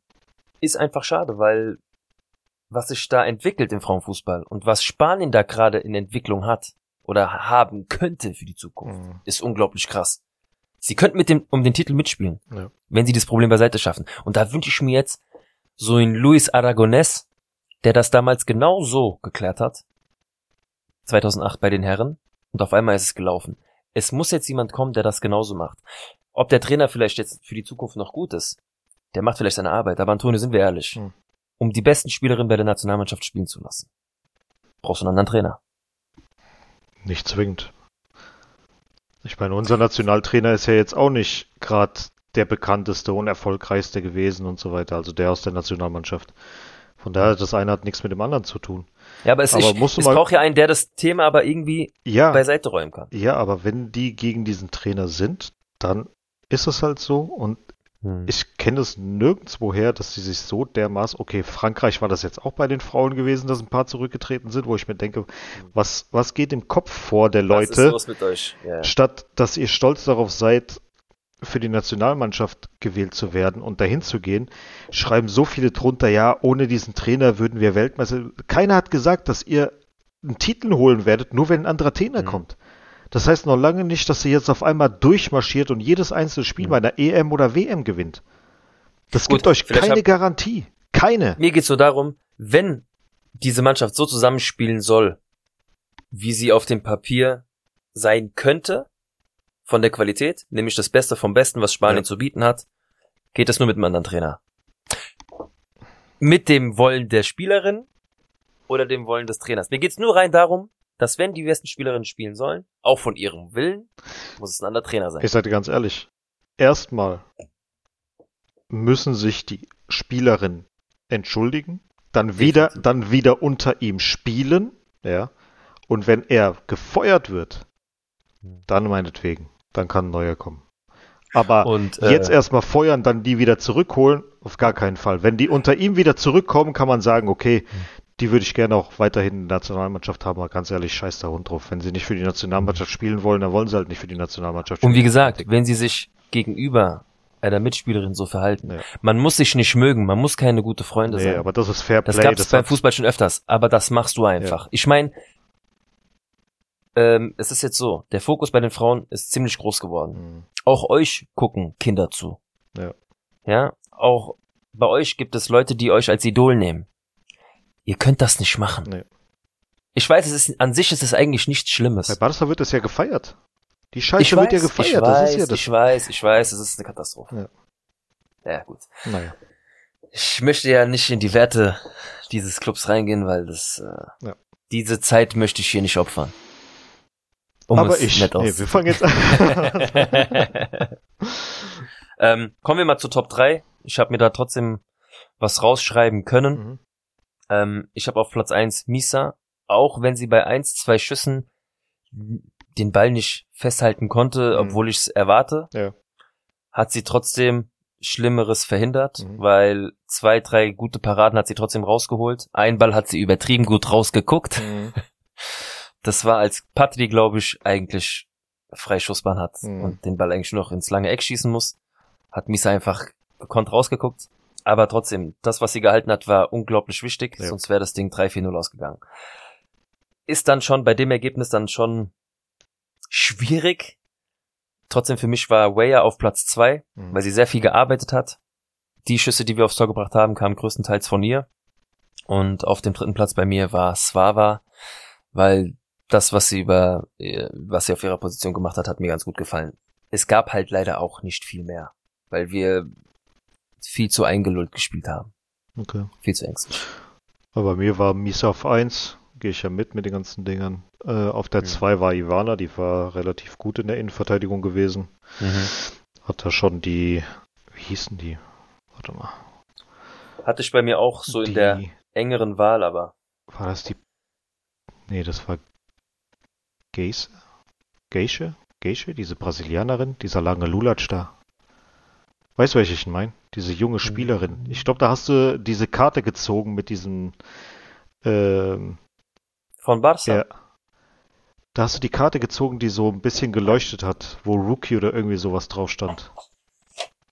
ist einfach schade, weil was sich da entwickelt im Frauenfußball und was Spanien da gerade in Entwicklung hat oder haben könnte für die Zukunft, Mhm. ist unglaublich krass. Sie könnten mit dem, um den Titel mitspielen, Ja. wenn sie das Problem beiseite schaffen. Und da wünsche ich mir jetzt so einen Luis Aragonés, der das damals genau so geklärt hat. 2008 bei den Herren. Und auf einmal ist es gelaufen. Es muss jetzt jemand kommen, der das genauso macht. Ob der Trainer vielleicht jetzt für die Zukunft noch gut ist, der macht vielleicht seine Arbeit. Aber Antonio, sind wir ehrlich. Hm. Um die besten Spielerinnen bei der Nationalmannschaft spielen zu lassen, brauchst du einen anderen Trainer. Nicht zwingend. Ich meine, unser Nationaltrainer ist ja jetzt auch nicht gerade der bekannteste und erfolgreichste gewesen und so weiter, also der aus der Nationalmannschaft. Von daher, das eine hat nichts mit dem anderen zu tun. Ja, aber es, Aber ich, es mal- braucht ja einen, der das Thema aber irgendwie Ja, beiseite räumen kann. ja, aber wenn die gegen diesen Trainer sind, dann ist es halt so und Hm. ich kenne es nirgendwoher, dass sie sich so dermaßen, okay, Frankreich war das jetzt auch bei den Frauen gewesen, dass ein paar zurückgetreten sind, wo ich mir denke, was, was geht im Kopf vor der Was ist Leute? los mit euch? Ja. statt dass ihr stolz darauf seid, für die Nationalmannschaft gewählt zu werden und dahin zu gehen, schreiben so viele drunter, ja, ohne diesen Trainer würden wir Weltmeister. Keiner hat gesagt, dass ihr einen Titel holen werdet, nur wenn ein anderer Trainer Mhm. kommt. Das heißt noch lange nicht, dass ihr jetzt auf einmal durchmarschiert und jedes einzelne Spiel bei einer EM oder WM gewinnt. Das Gut, gibt euch keine Garantie. Keine. Mir geht's nur darum, wenn diese Mannschaft so zusammenspielen soll, wie sie auf dem Papier sein könnte, von der Qualität, nämlich das Beste vom Besten, was Spanien Ja. zu bieten hat, geht es nur mit einem anderen Trainer. Mit dem Wollen der Spielerin oder dem Wollen des Trainers. Mir geht's nur rein darum, dass wenn die besten Spielerinnen spielen sollen, auch von ihrem Willen, muss es ein anderer Trainer sein. Ich sage dir ganz ehrlich, erstmal müssen sich die Spielerinnen entschuldigen, dann wieder, dann wieder unter ihm spielen, ja, und wenn er gefeuert wird, Hm. dann meinetwegen, dann kann ein neuer kommen. Aber Und äh, jetzt erstmal feuern, dann die wieder zurückholen, auf gar keinen Fall. Wenn die unter ihm wieder zurückkommen, kann man sagen, okay, Hm. Die würde ich gerne auch weiterhin in der Nationalmannschaft haben, aber ganz ehrlich, scheiß der Hund drauf. Wenn sie nicht für die Nationalmannschaft spielen wollen, dann wollen sie halt nicht für die Nationalmannschaft Und spielen. wie gesagt, wenn sie sich gegenüber einer Mitspielerin so verhalten, Ja. man muss sich nicht mögen, man muss keine gute Freunde Nee, sein. aber das ist Fair das Play. gab es beim Fußball schon öfters, aber das machst du einfach. Ich meine, ähm, es ist jetzt so, der Fokus bei den Frauen ist ziemlich groß geworden. Hm, Auch euch gucken Kinder zu. Ja. Ja, auch bei euch gibt es Leute, die euch als Idol nehmen. Ihr könnt das nicht machen. Nee. Ich weiß, es ist an sich ist es eigentlich nichts Bei Schlimmes. Barca wird es ja gefeiert. Die Scheiße Ich wird ja gefeiert. ich das weiß, ja das. ich weiß, ich weiß, es ist eine Katastrophe. Ja, gut. Naja. Ich möchte ja nicht in die Werte dieses Clubs reingehen, weil das äh, Ja. diese Zeit möchte ich hier nicht opfern. Um aber ich. nett Nee, wir fangen jetzt an. ähm, kommen wir mal zu Top 3. Ich habe mir da trotzdem was rausschreiben können. Mhm. Ähm, ich habe auf Platz 1 Misa, auch wenn sie bei 1, 2 Schüssen den Ball nicht festhalten konnte, Mhm. obwohl ich es erwarte, Ja. hat sie trotzdem Schlimmeres verhindert, Mhm. weil zwei, drei gute Paraden hat sie trotzdem rausgeholt. Ein Ball hat sie übertrieben gut rausgeguckt. Mhm. Das war als Patri, glaube ich, eigentlich Freischussbahn hat Mhm. und den Ball eigentlich nur noch ins lange Eck schießen muss. Hat Misa einfach gekonnt rausgeguckt. Aber trotzdem, das, was sie gehalten hat, war unglaublich wichtig, Ja. sonst wäre das Ding 3-4-0 ausgegangen. Ist dann schon bei dem Ergebnis dann schon schwierig. Trotzdem für mich war Weyer auf Platz zwei, Mhm. weil sie sehr viel gearbeitet hat. Die Schüsse, die wir aufs Tor gebracht haben, kamen größtenteils von ihr. Und auf dem dritten Platz bei mir war Svava, weil das, was sie über, äh, was sie auf ihrer Position gemacht hat, hat mir ganz gut gefallen. Es gab halt leider auch nicht viel mehr, weil wir viel zu eingelullt gespielt haben. Okay. Viel zu ängstlich. Aber bei mir war Misa auf 1, gehe ich ja mit mit den ganzen Dingern. Äh, auf der Mhm. 2 war Ivana, die war relativ gut in der Innenverteidigung gewesen. Mhm. Hat da schon die, wie hießen die? Warte mal. Hatte ich bei mir auch so in die, der engeren Wahl, aber War das die? Nee, das war Geise? Geische? Geische? Diese Brasilianerin? Dieser lange Lulatsch da. Weißt du, welche ich meine? Diese junge Spielerin. Ich glaube, da hast du diese Karte gezogen mit diesem, ähm, von Barca. ja. Da hast du die Karte gezogen, die so ein bisschen geleuchtet hat, wo Rookie oder irgendwie sowas drauf stand.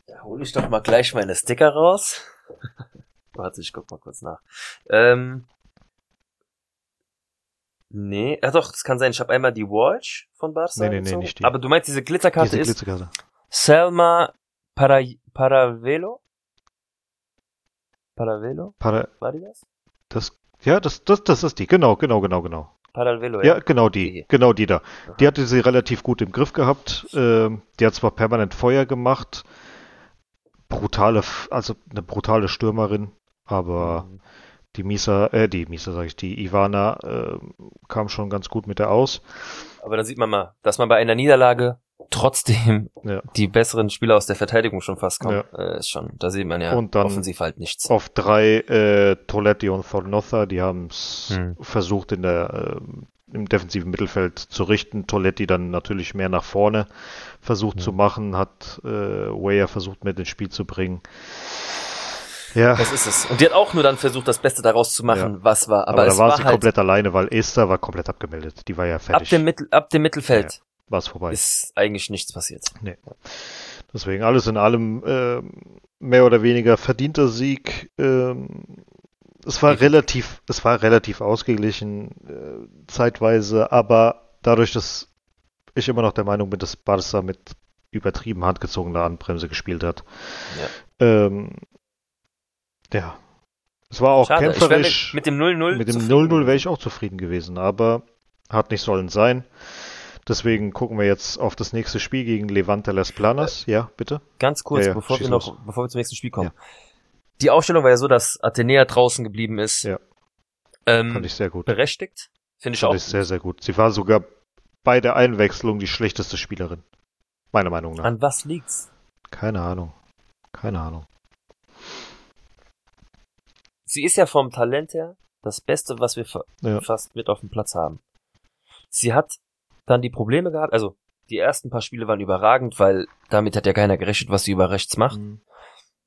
Da hole ich doch mal gleich meine Sticker raus. Warte, ich guck mal kurz nach. Ähm, nee, ja doch, das kann sein. Ich habe einmal die Watch von Barca. Nee, nee, nee, nicht die. Aber du meinst, diese Glitzerkarte Diese ist Glitzerkarte. Selma Para Paravelo? Paravelo? Para, War die das? das, ja, das, das, das ist die. Genau, genau, genau, genau. Paravelo, Ja, ja. genau Die die. Genau die da. Die hatte sie relativ gut im Griff gehabt. Ähm, die hat zwar permanent Feuer gemacht. Brutale, also eine brutale Stürmerin, aber Mhm. die Misa, äh, die Misa sage ich, die Ivana äh, kam schon ganz gut mit der aus. Aber da sieht man mal, dass man bei einer Niederlage trotzdem Ja. die besseren Spieler aus der Verteidigung schon fast kommen. Ja. Äh, ist schon, da sieht man ja Und dann offensiv halt nichts. Auf drei äh, Toletti und Fornotha, die haben es Hm. versucht in der äh, im defensiven Mittelfeld zu richten. Toletti dann natürlich mehr nach vorne versucht Hm. zu machen, hat äh, Weyer versucht mit ins Spiel zu bringen. Ja, Das ist es. Und die hat auch nur dann versucht, das Beste daraus zu machen, was war. Aber, aber, da war, war sie halt komplett alleine, weil Esther war komplett abgemeldet. Die war ja ab fertig. dem, Mittel, ab dem Mittelfeld war es vorbei. ist eigentlich nichts passiert. Deswegen alles in allem ähm, mehr oder weniger verdienter Sieg. Ähm, es war relativ, es war relativ ausgeglichen äh, zeitweise, aber dadurch, dass ich immer noch der Meinung bin, dass Barca mit übertrieben handgezogener Handbremse gespielt hat. Ja. Ähm, ja. Es war auch Schade. Kämpferisch. mit, mit dem 0-0 Mit dem zufrieden 0-0 wäre ich auch zufrieden gewesen, aber hat nicht sollen sein. Deswegen gucken wir jetzt auf das nächste Spiel gegen Levante Las Planas. Ja, bitte. Ganz kurz, Ja, ja, bevor wir noch, los. bevor wir zum nächsten Spiel kommen. Die Aufstellung war ja so, dass Athenea draußen geblieben ist. Ja. Ähm, Fand ich sehr gut. berechtigt. Finde ich Fand auch. ich sehr, sehr gut. Sie war sogar bei der Einwechslung die schlechteste Spielerin. Meiner Meinung nach. An was liegt's? Keine Ahnung. Keine Ahnung. Sie ist ja vom Talent her das Beste, was wir fa Ja. fast mit auf dem Platz haben. Sie hat dann die Probleme gehabt, also die ersten paar Spiele waren überragend, weil damit hat ja keiner gerechnet, was sie über rechts macht. Mhm.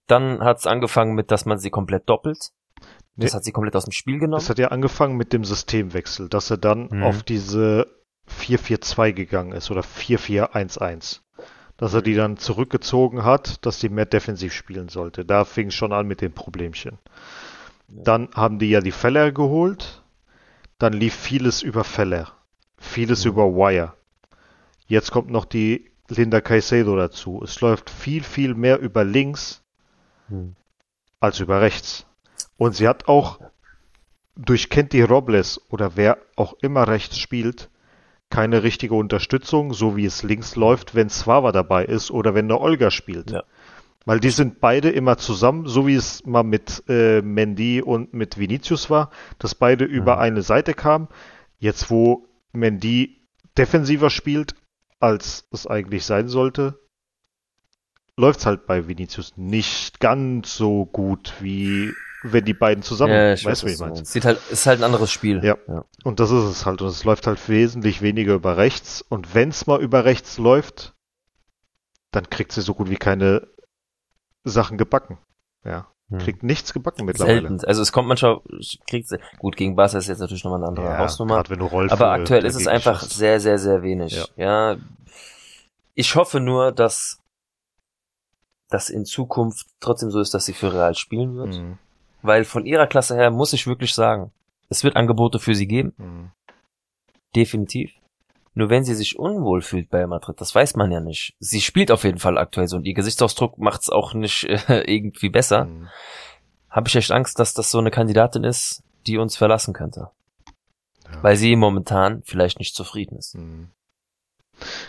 Dann hat's angefangen mit, dass man sie komplett doppelt. Das Nee. hat sie komplett aus dem Spiel genommen. Das hat ja angefangen mit dem Systemwechsel, dass er dann Mhm. auf diese 4-4-2 gegangen ist oder 4-4-1-1. Dass er die dann zurückgezogen hat, dass die mehr defensiv spielen sollte. Da fing es schon an mit den Problemchen. Ja. Dann haben die ja die Feller geholt. Dann lief vieles über Feller. Vieles Mhm. über Wire. Jetzt kommt noch die Linda Caicedo dazu. Es läuft viel, viel mehr über links Hm. als über rechts. Und sie hat auch durch Kenty Robles oder wer auch immer rechts spielt, keine richtige Unterstützung, so wie es links läuft, wenn Swava dabei ist oder wenn der Olga spielt. Ja. Weil die sind beide immer zusammen, so wie es mal mit äh, Mendy und mit Vinicius war, dass beide über Mhm. eine Seite kamen. Jetzt, wo Mendy defensiver spielt, als es eigentlich sein sollte, läuft's halt bei Vinicius nicht ganz so gut, wie wenn die beiden zusammen, Ja, ich weißt weiß, du, was ich du meine? meinst. Sieht halt, ist halt ein anderes Spiel. Ja. Und das ist es halt. Und es läuft halt wesentlich weniger über rechts. Und wenn's mal über rechts läuft, dann kriegt sie so gut wie keine Sachen gebacken. Ja. Hm. Kriegt nichts gebacken mittlerweile. Selten. Also es kommt manchmal, kriegt sie, gut, gegen Barca ist jetzt natürlich nochmal eine andere Ja, Hausnummer. wenn du Rolf Aber aktuell ist es einfach schießt. sehr, sehr, sehr wenig. Ja. Ich hoffe nur, dass das in Zukunft trotzdem so ist, dass sie für Real spielen wird. Mhm. Weil von ihrer Klasse her muss ich wirklich sagen, es wird Angebote für sie geben. Mhm. Definitiv. Nur wenn sie sich unwohl fühlt bei Madrid, das weiß man ja nicht. Sie spielt auf jeden Fall aktuell so und ihr Gesichtsausdruck macht's auch nicht äh, irgendwie besser. Mhm. Habe ich echt Angst, dass das so eine Kandidatin ist, die uns verlassen könnte. Ja. Weil sie momentan vielleicht nicht zufrieden ist. Mhm.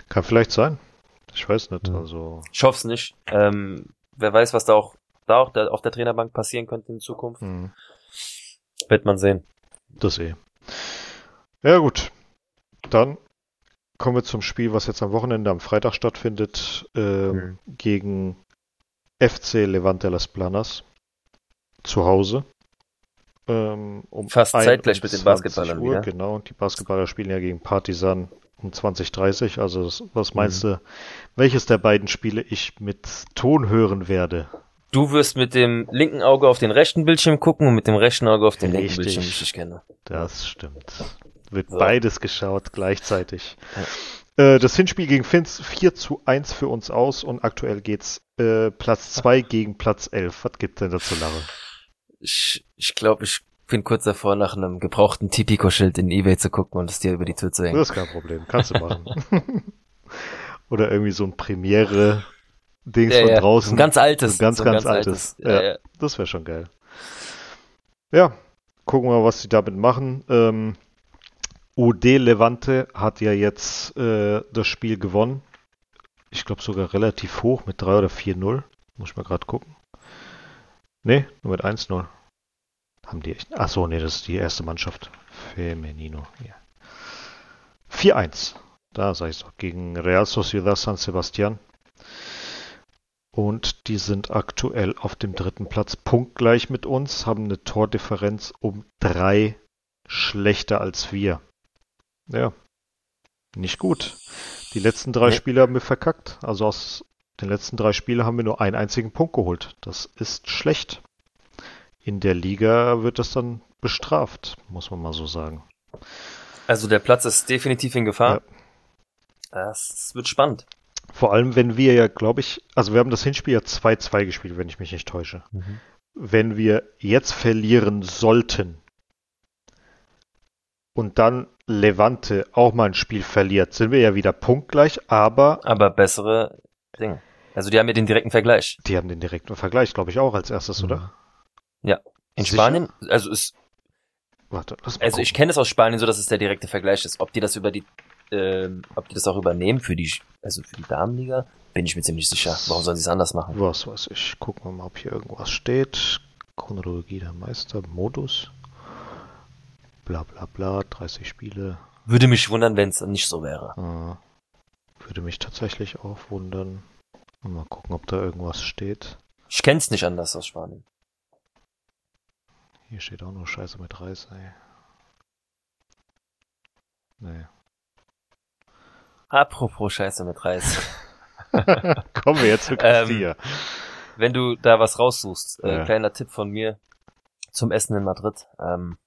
Kann vielleicht sein. Ich weiß nicht. Mhm. Also. Ich hoffe es nicht. Ähm, wer weiß, was da auch da auch der, auf der Trainerbank passieren könnte in Zukunft. Mhm. Wird man sehen. Das eh. Ja gut, dann kommen wir zum Spiel, was jetzt am Wochenende am Freitag stattfindet, äh, mhm. gegen FC Levante Las Planas zu Hause. Ähm, um Fast zeitgleich mit den Basketballern Uhr, wieder. Genau, und die Basketballer spielen ja gegen Partisan um 2030. Also was meinst mhm. du, welches der beiden Spiele ich mit Ton hören werde? Du wirst mit dem linken Auge auf den rechten Bildschirm gucken und mit dem rechten Auge auf den Richtig. linken Bildschirm, wie ich dich kenne. Das stimmt. Wird so. beides geschaut gleichzeitig. Ja. Äh, das Hinspiel gegen Finns 4 zu 1 für uns aus und aktuell geht's äh, Platz 2 gegen Platz 11. Was gibt denn dazu, Larre? Ich, ich glaube, ich bin kurz davor, nach einem gebrauchten Tipico-Schild in Ebay zu gucken und es dir über die Tür zu hängen. Das ist kein Problem. Kannst du machen. Oder irgendwie so ein Premiere Dings ja, von ja. draußen. Ein ganz altes. Ein ganz, so ganz, ganz, altes. altes. Ja, ja, Das wäre schon geil. Ja, gucken wir mal, was sie damit machen. Ähm, UD Levante hat ja jetzt äh, das Spiel gewonnen. Ich glaube sogar relativ hoch mit 3 oder 4-0. Muss ich mal gerade gucken. Ne, nur mit 1-0. Haben die echt. Achso, ne, das ist die erste Mannschaft. Femenino. Ja. 4-1. Da sag ich doch. Gegen Real Sociedad San Sebastian. Und die sind aktuell auf dem dritten Platz punktgleich mit uns, haben eine Tordifferenz um drei schlechter als wir. Ja, nicht gut. Die letzten drei nee. Spiele haben wir verkackt. Also aus den letzten drei Spielen haben wir nur einen einzigen Punkt geholt. Das ist schlecht. In der Liga wird das dann bestraft, muss man mal so sagen. Also der Platz ist definitiv in Gefahr. Ja. Es wird spannend. Vor allem, wenn wir ja, glaube ich, also wir haben das Hinspiel ja 2-2 gespielt, wenn ich mich nicht täusche. Mhm. Wenn wir jetzt verlieren sollten und dann Levante auch mal ein Spiel verliert, sind wir ja wieder punktgleich, aber. Aber bessere Dinge. Also die haben ja den direkten Vergleich. Die haben den direkten Vergleich, glaube ich, auch als erstes, mhm. oder? Ja. In Sicher? Spanien, also ist. Warte, lass mal Also gucken. ich kenne es aus Spanien so, dass es der direkte Vergleich ist. Ob die das über die ähm, ob die das auch übernehmen für die, also für die Damenliga, bin ich mir ziemlich sicher. Warum sollen sie es anders machen? Was weiß ich. Gucken wir mal, ob hier irgendwas steht. Chronologie der Meister, Modus. Bla bla bla, 30 Spiele. Würde mich wundern, wenn es nicht so wäre. Würde mich tatsächlich auch wundern. Mal gucken, ob da irgendwas steht. Ich kenn's nicht anders aus Spanien. Hier steht auch nur Scheiße mit Reis, ey. Nee. Apropos Scheiße mit Reis. Kommen wir jetzt zu Castilla. Ähm, wenn du da was raussuchst, äh, ja. kleiner Tipp von mir zum Essen in Madrid. Ähm,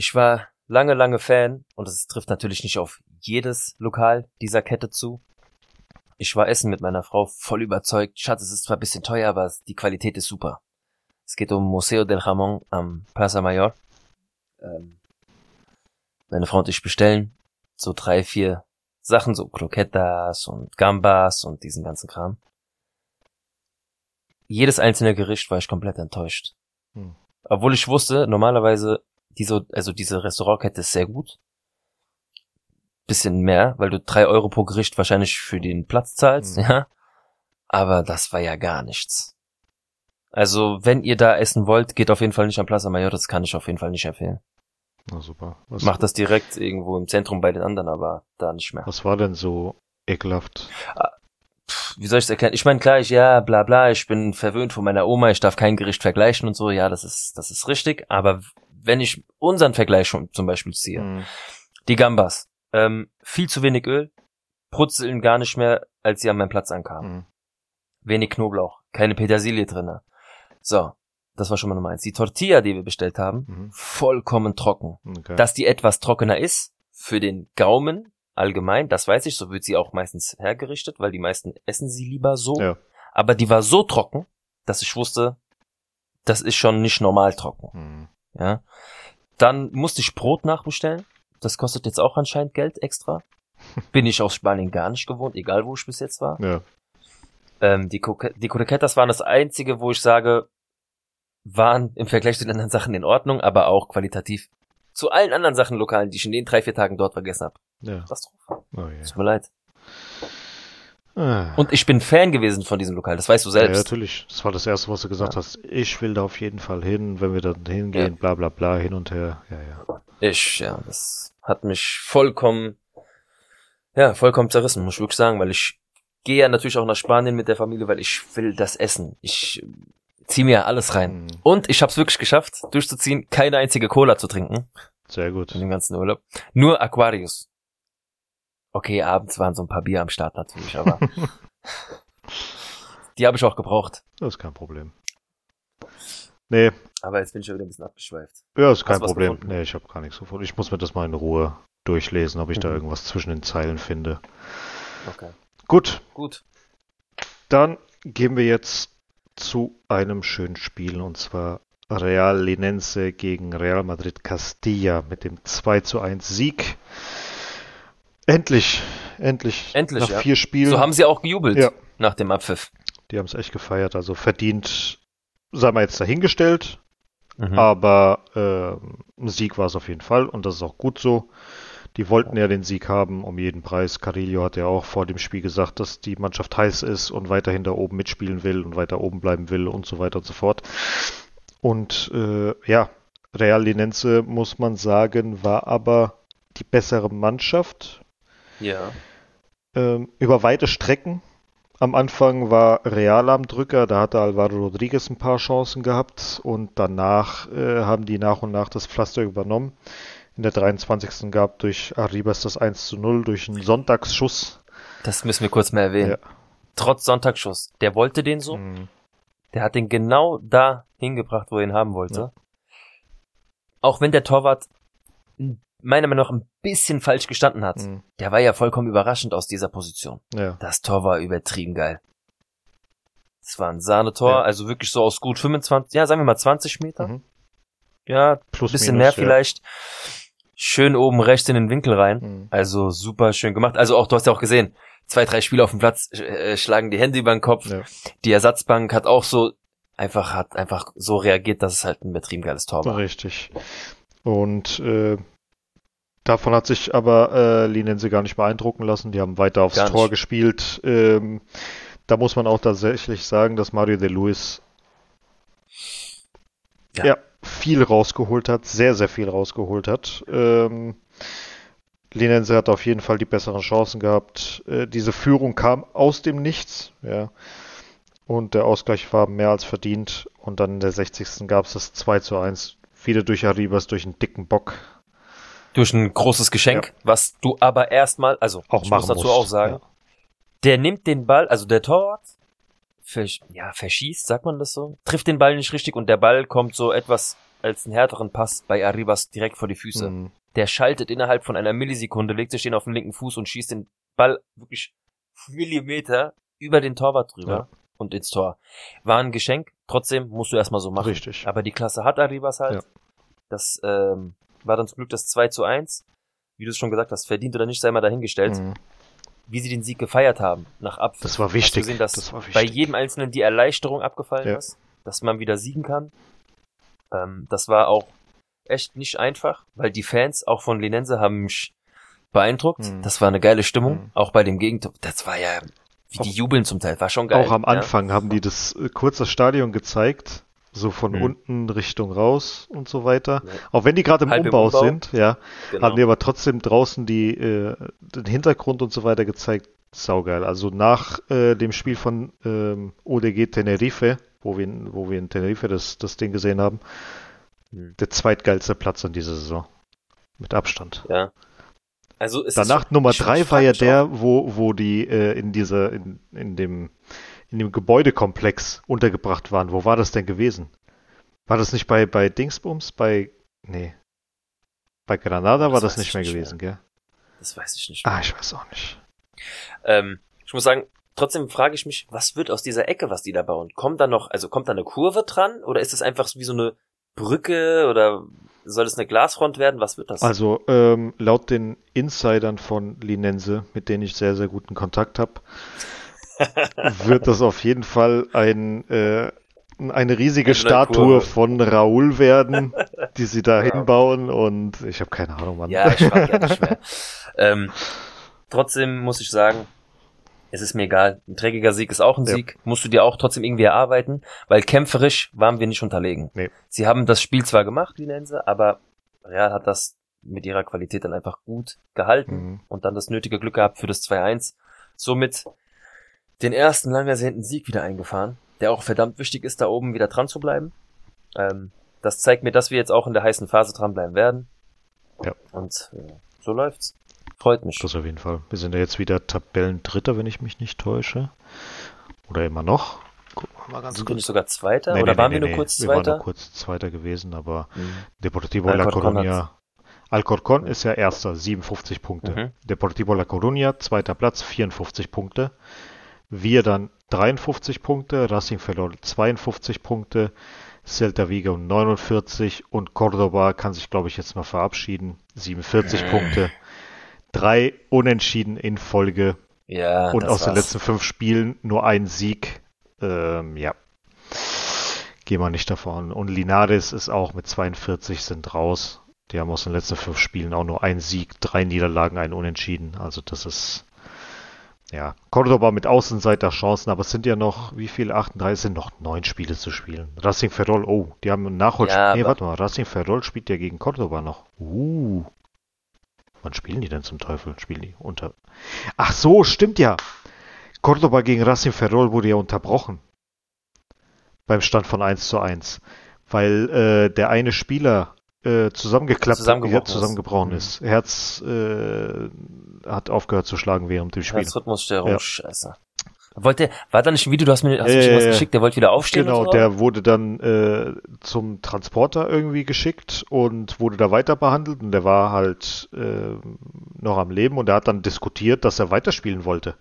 ich war lange, lange Fan und es trifft natürlich nicht auf jedes Lokal dieser Kette zu. Ich war essen mit meiner Frau voll überzeugt. Schatz, es ist zwar ein bisschen teuer, aber die Qualität ist super. Es geht um Museo del Jamón am Plaza Mayor. Ähm, meine Frau und ich bestellen so drei, vier Sachen, so Croquetas und Gambas und diesen ganzen Kram. Jedes einzelne Gericht war ich komplett enttäuscht. Hm. Obwohl ich wusste, normalerweise, diese, also diese Restaurantkette ist sehr gut. Bisschen mehr, weil du drei Euro pro Gericht wahrscheinlich für den Platz zahlst, hm. ja. Aber das war ja gar nichts. Also, wenn ihr da essen wollt, geht auf jeden Fall nicht am Plaza Mayor, das kann ich auf jeden Fall nicht empfehlen. Na super. Was Mach das direkt irgendwo im Zentrum bei den anderen, aber da nicht mehr. Was war denn so ekelhaft? Ah, wie soll ich es erklären? Ich meine, klar, ich, ja, bla bla, ich bin verwöhnt von meiner Oma, ich darf kein Gericht vergleichen und so, ja, das ist, das ist richtig, aber wenn ich unseren Vergleich schon zum Beispiel ziehe, mhm. die Gambas, ähm, viel zu wenig Öl, brutzeln gar nicht mehr, als sie an meinen Platz ankamen. Mhm. Wenig Knoblauch, keine Petersilie drinne. So, das war schon mal Nummer eins. Die Tortilla, die wir bestellt haben, mhm. vollkommen trocken. Okay. Dass die etwas trockener ist, für den Gaumen allgemein, das weiß ich, so wird sie auch meistens hergerichtet, weil die meisten essen sie lieber so. Ja. Aber die war so trocken, dass ich wusste, das ist schon nicht normal trocken. Mhm. Ja. Dann musste ich Brot nachbestellen. Das kostet jetzt auch anscheinend Geld extra. Bin ich aus Spanien gar nicht gewohnt, egal wo ich bis jetzt war. Ja. Ähm, die, die Croquetas waren das einzige, wo ich sage, waren im Vergleich zu den anderen Sachen in Ordnung, aber auch qualitativ zu allen anderen Sachen Lokalen, die ich in den drei, vier Tagen dort vergessen habe. Ja. Katastrophe. Oh, yeah. Tut mir leid. Ah. Und ich bin Fan gewesen von diesem Lokal, das weißt du Ja, selbst. natürlich. Das war das Erste, was du gesagt Ja. hast. Ich will da auf jeden Fall hin, wenn wir da hingehen, Ja. bla bla bla, hin und her. Ja, ja. Ich, ja, das hat mich vollkommen, ja, vollkommen zerrissen, muss ich wirklich sagen, weil ich gehe ja natürlich auch nach Spanien mit der Familie, weil ich will das essen. Ich ziehe mir ja alles rein. Mhm. Und ich habe es wirklich geschafft, durchzuziehen, keine einzige Cola zu trinken Sehr gut. in dem ganzen Urlaub. Nur Aquarius. Okay, abends waren so ein paar Bier am Start natürlich, aber die habe ich auch gebraucht. Das ist kein Problem. Nee, Aber jetzt bin ich schon wieder ein bisschen abgeschweift. ja, ist kein Problem. gefunden? Nee, ich habe gar nichts gefunden. Ich muss mir das mal in Ruhe durchlesen, ob ich da Mhm. irgendwas zwischen den Zeilen finde. Okay. Gut, Gut. dann gehen wir jetzt zu einem schönen Spiel und zwar Real Linense gegen Real Madrid Castilla mit dem 2 zu 1 Sieg. Endlich, endlich. Endlich, Nach ja. vier Spielen. So haben sie auch gejubelt Ja. nach dem Abpfiff. Die haben es echt gefeiert. Also verdient, sagen wir jetzt dahingestellt, Mhm. aber ähm, ein Sieg war es auf jeden Fall und das ist auch gut so. Die wollten ja den Sieg haben um jeden Preis. Carillo hat ja auch vor dem Spiel gesagt, dass die Mannschaft heiß ist und weiterhin da oben mitspielen will und weiter oben bleiben will und so weiter und so fort. Und äh, ja, Real Linense, muss man sagen, war aber die bessere Mannschaft Ja. ähm, über weite Strecken. Am Anfang war Real am Drücker, da hatte Alvaro Rodriguez ein paar Chancen gehabt und danach äh, haben die nach und nach das Pflaster übernommen. In der 23. gab durch Arribas das 1 zu 0 durch einen Sonntagsschuss. Das müssen wir kurz mal erwähnen. Ja. Trotz Sonntagsschuss. Der wollte den so. Mhm. Der hat den genau da hingebracht, wo er ihn haben wollte. Auch wenn der Torwart meiner Meinung nach ein bisschen falsch gestanden hat. Mhm. Der war ja vollkommen überraschend aus dieser Position. Ja. Das Tor war übertrieben geil. Es war ein Sahnetor, Ja. also wirklich so aus gut 25, ja, sagen wir mal 20 Meter. Mhm. Ja, Plus bisschen minus, mehr vielleicht. Schön oben rechts in den Winkel rein. Mhm. Also super schön gemacht. Also auch, du hast ja auch gesehen, zwei, drei Spieler auf dem Platz äh, schlagen die Hände über den Kopf. Ja. Die Ersatzbank hat auch so einfach, hat einfach so reagiert, dass es halt ein übertrieben geiles Tor war. Richtig. Und äh, davon hat sich aber äh, Linense gar nicht beeindrucken lassen. Die haben weiter aufs Gar nicht. Tor gespielt. Ähm, da muss man auch tatsächlich sagen, dass Mario de Luis Ja. ja. viel rausgeholt hat, sehr, sehr viel rausgeholt hat. Ähm, Linense hat auf jeden Fall die besseren Chancen gehabt. Äh, diese Führung kam aus dem Nichts, ja. Und der Ausgleich war mehr als verdient. Und dann in der 60. gab es das 2 zu 1. Wieder durch Arribas, durch einen dicken Bock. Durch ein großes Geschenk, was du aber erstmal, also Auch ich muss dazu musst, auch sagen, der nimmt den Ball, also der Torwart, versch ja, verschießt, sagt man das so, trifft den Ball nicht richtig und der Ball kommt so etwas als einen härteren Pass bei Arribas direkt vor die Füße. Mhm. Der schaltet innerhalb von einer Millisekunde, legt sich den auf den linken Fuß und schießt den Ball wirklich Millimeter über den Torwart drüber Ja. und ins Tor. War ein Geschenk, trotzdem musst du erstmal so machen. Richtig. Aber die Klasse hat Arribas halt. Ja. Das ähm, war dann zum Glück das 2 zu 1. Wie du es schon gesagt hast, verdient oder nicht, sei mal dahingestellt. Mhm. Wie sie den Sieg gefeiert haben, nach Abpfiff. Das war Hast wichtig. gesehen, dass das war wichtig. bei jedem Einzelnen die Erleichterung abgefallen Ja. ist, dass man wieder siegen kann. Ähm, das war auch echt nicht einfach, weil die Fans auch von Linense haben mich beeindruckt. Mhm. Das war eine geile Stimmung, Mhm. auch bei dem Gegentor. Das war ja, wie die Auch- jubeln zum Teil, war schon geil. Auch am ja. Anfang haben die das äh, kurz das Stadion gezeigt, so von Mhm. unten Richtung raus und so weiter. Ja. Auch wenn die gerade im Halb im Umbau, Umbau. sind, ja, Genau. haben die aber trotzdem draußen die äh, den Hintergrund und so weiter gezeigt. Saugeil. Also nach äh, dem Spiel von ähm, ODG Tenerife, wo wir, in- wo wir in Tenerife das, das Ding gesehen haben, Mhm. der zweitgeilste Platz in dieser Saison. Mit Abstand. Ja. Also es Danach ist, Nummer drei war ja der, wo, wo die äh, in dieser, in, in dem, in dem Gebäudekomplex untergebracht waren. Wo war das denn gewesen? War das nicht bei, bei Dingsbums? Bei, nee. Bei Granada Das war das nicht ich mehr nicht gewesen, gell? Das weiß ich nicht. Ah, ich weiß auch nicht. Ähm, ich muss sagen, trotzdem frage ich mich, was wird aus dieser Ecke, was die da bauen? Kommt da noch, also kommt da eine Kurve dran oder ist es einfach so wie so eine Brücke oder soll es eine Glasfront werden? Was wird das? Also, ähm, laut den Insidern von Linense, mit denen ich sehr, sehr guten Kontakt habe, wird das auf jeden Fall ein, äh, eine riesige Statue von Raoul werden, die sie da Ja. hinbauen und ich habe keine Ahnung, Mann. ja, ich frage ja nicht mehr. ähm, trotzdem muss ich sagen, es ist mir egal. Ein dreckiger Sieg ist auch ein Ja. Sieg. Musst du dir auch trotzdem irgendwie erarbeiten, weil kämpferisch waren wir nicht unterlegen. Nee. Sie haben das Spiel zwar gemacht, wie nennen sie, aber Real hat das mit ihrer Qualität dann einfach gut gehalten Mhm. und dann das nötige Glück gehabt für das 2-1. Somit den ersten lang ersehnten Sieg wieder eingefahren, der auch verdammt wichtig ist, da oben wieder dran zu bleiben. Ähm, das zeigt mir, dass wir jetzt auch in der heißen Phase dranbleiben werden. Ja. Und äh, so läuft's. Freut mich. Das auf jeden Fall. Wir sind ja jetzt wieder Tabellendritter, wenn ich mich nicht täusche. Oder immer noch. Gucken wir mal ganz Sind wir nicht kurz. sogar Zweiter? Nee, Oder nee, waren nee, wir nur nee. kurz Wir waren Zweiter? nur kurz Zweiter gewesen, aber Mhm. Deportivo La Alcorcon Coruña. Alcorcon ist ja Erster, 57 Punkte. Mhm. Deportivo La Coruña, zweiter Platz, 54 Punkte. Wir dann 53 Punkte, Racing Ferrol 52 Punkte, Celta Vigo 49 und Cordoba kann sich, glaube ich, jetzt mal verabschieden. 47 Äh. Punkte. Drei Unentschieden in Folge Ja, und aus den war's. letzten fünf Spielen nur ein Sieg. Ähm, ja. Gehen wir nicht davon. Und Linares ist auch mit 42 sind raus. Die haben aus den letzten fünf Spielen auch nur einen Sieg, drei Niederlagen, einen Unentschieden. Also das ist ja Cordoba mit Außenseiterchancen, aber es sind ja noch, wie viel? 38 sind noch neun Spiele zu spielen. Racing Ferrol, oh, die haben ein Nachholspiel. Ja, nee, warte mal, Racing Ferrol spielt ja gegen Cordoba noch. Uh. Wann spielen die denn zum Teufel? Spielen die unter. Ach so, stimmt ja. Cordoba gegen Racing Ferrol wurde ja unterbrochen. Beim Stand von 1 zu 1. Weil äh, der eine Spieler äh, zusammengeklappt Zusammengebrochen ja, ist. zusammengebrochen Mhm. ist. Herz äh, hat aufgehört zu schlagen während dem Spiel. Herzrhythmusstörung, Ja. scheiße. Wollte, war da nicht ein Video, du hast mir, hast Ja, mir was geschickt, der wollte wieder aufstehen Genau, so? der wurde dann äh, zum Transporter irgendwie geschickt und wurde da weiter behandelt und der war halt äh, noch am Leben und er hat dann diskutiert, dass er weiterspielen wollte.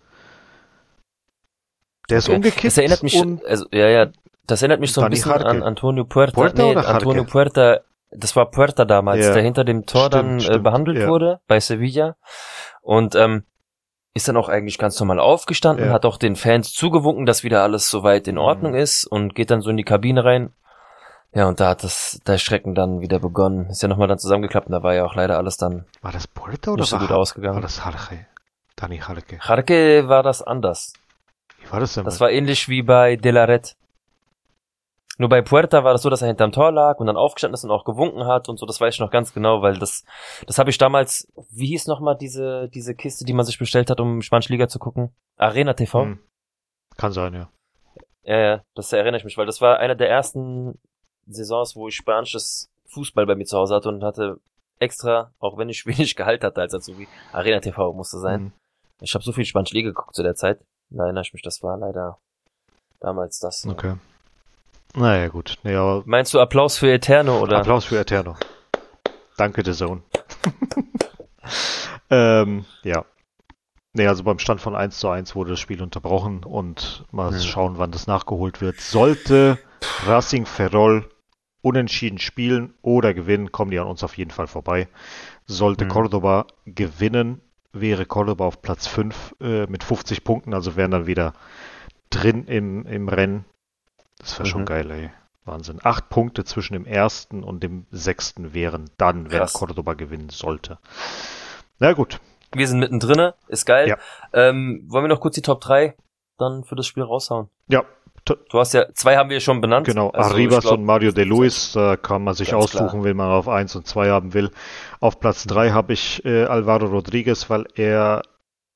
Der ist Okay. umgekippt Das erinnert mich, also, ja, ja, das erinnert mich so ein bisschen an Antonio Puerta. Puerta nee? Antonio Puerta, das war Puerta damals, Ja. der hinter dem Tor Stimmt, dann äh, stimmt, behandelt ja. wurde bei Sevilla. Und ähm, ist dann auch eigentlich ganz normal aufgestanden, Ja. hat auch den Fans zugewunken, dass wieder alles soweit in Ordnung Mhm. ist und geht dann so in die Kabine rein. Ja, und da hat das, der Schrecken dann wieder begonnen. Ist ja nochmal dann zusammengeklappt und da war ja auch leider alles dann war das Puerta oder nicht so war, gut ausgegangen. war das Jarque? Dani Jarque. Jarque war das anders. Wie war das denn? Das war ähnlich wie bei De La Red. Nur bei Puerta war das so, dass er hinterm Tor lag und dann aufgestanden ist und auch gewunken hat und so. Das weiß ich noch ganz genau, weil das, das habe ich damals, wie hieß nochmal diese, diese Kiste, die man sich bestellt hat, um Spanische Liga zu gucken? Arena TV? Hm. Kann sein, ja. Ja, ja, das erinnere ich mich, weil das war eine der ersten Saisons, wo ich spanisches Fußball bei mir zu Hause hatte und hatte extra, auch wenn ich wenig Gehalt hatte als Azubi, Arena TV musste sein. Hm. Ich habe so viel Spanische Liga geguckt zu der Zeit. Da erinnere ich mich, das war leider damals das. Okay. Naja, gut. Nee, aber Meinst du Applaus für Eterno oder? Applaus für Eterno. Danke, The Zone. ähm, ja. Nee, also beim Stand von 1 zu 1 wurde das Spiel unterbrochen und mal Hm. schauen, wann das nachgeholt wird. Sollte Racing Ferrol unentschieden spielen oder gewinnen, kommen die an uns auf jeden Fall vorbei. Sollte Hm. Cordoba gewinnen, wäre Cordoba auf Platz 5 äh, mit 50 Punkten, also wären dann wieder drin im, im Rennen. Das wäre schon Mhm. geil, ey. Wahnsinn. Acht Punkte zwischen dem ersten und dem sechsten wären dann, wenn Krass. Cordoba gewinnen sollte. Na gut. Wir sind mittendrin, ist geil. Ja. Ähm, wollen wir noch kurz die Top 3 dann für das Spiel raushauen? Ja, Du hast ja, zwei haben wir schon benannt. genau. Also, Arribas glaub, und Mario de Luis, da kann man sich aussuchen, klar. wen man auf 1 und 2 haben will. Auf Platz 3 habe ich äh, Alvaro Rodriguez, weil er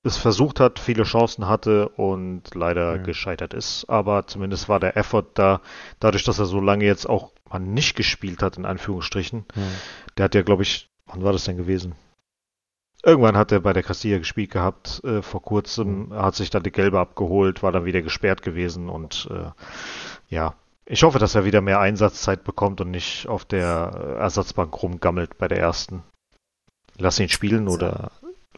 es versucht hat, viele Chancen hatte und leider Mhm. gescheitert ist. Aber zumindest war der Effort da, dadurch, dass er so lange jetzt auch mal nicht gespielt hat, in Anführungsstrichen. Hm. Der hat ja, glaube ich, wann war das denn gewesen? Irgendwann hat er bei der Castilla gespielt gehabt, äh, vor kurzem, Mhm. Hat sich dann die gelbe abgeholt, war dann wieder gesperrt gewesen und äh, ja, ich hoffe, dass er wieder mehr Einsatzzeit bekommt und nicht auf der äh, Ersatzbank rumgammelt bei der ersten. Lass ihn spielen oder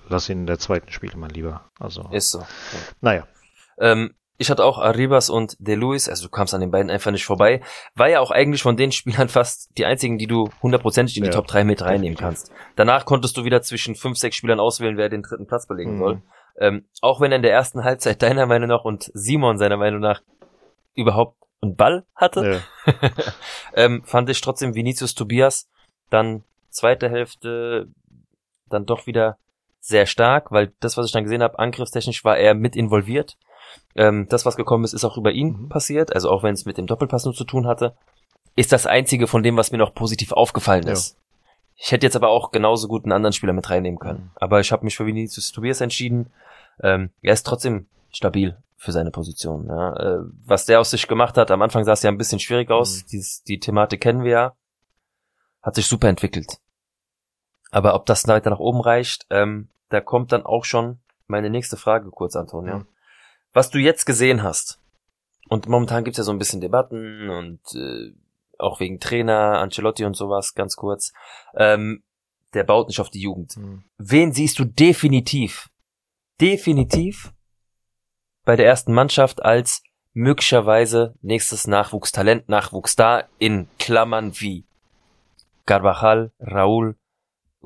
lass ihn in der zweiten spielen, mein Lieber. Also, Ist so. naja. Ähm, ich hatte auch Arribas und De Luis, also du kamst an den beiden einfach nicht vorbei. War ja auch eigentlich von den Spielern fast die einzigen, die du hundertprozentig in die Ja, Top 3 mit reinnehmen kannst. Danach konntest du wieder zwischen fünf, sechs Spielern auswählen, wer den dritten Platz belegen Mhm. soll. Ähm, auch wenn er in der ersten Halbzeit deiner Meinung nach und Simon seiner Meinung nach überhaupt einen Ball hatte, Äh, ähm, fand ich trotzdem Vinicius Tobias dann zweite Hälfte dann doch wieder sehr stark, weil das, was ich dann gesehen habe, angriffstechnisch war er mit involviert. Ähm, das, was gekommen ist, ist auch über ihn Mhm. passiert, also auch wenn es mit dem Doppelpass nur zu tun hatte. Ist das einzige von dem, was mir noch positiv aufgefallen Ja. ist. Ich hätte jetzt aber auch genauso gut einen anderen Spieler mit reinnehmen können. Mhm. Aber ich habe mich für Vinicius Tobias entschieden. Ähm, er ist trotzdem stabil für seine Position. Ja. Äh, was der aus sich gemacht hat, am Anfang sah es ja ein bisschen schwierig aus. Mhm. Dies, die Thematik kennen wir ja. Hat sich super entwickelt. Aber ob das weiter nach oben reicht, ähm, da kommt dann auch schon meine nächste Frage kurz, Antonio. Mhm. Was du jetzt gesehen hast, und momentan gibt's ja so ein bisschen Debatten und äh, auch wegen Trainer, Ancelotti und sowas, ganz kurz, ähm, der baut nicht auf die Jugend. Mhm. Wen siehst du definitiv, definitiv bei der ersten Mannschaft als möglicherweise nächstes Nachwuchstalent, Nachwuchsstar in Klammern wie Carvajal, Raúl,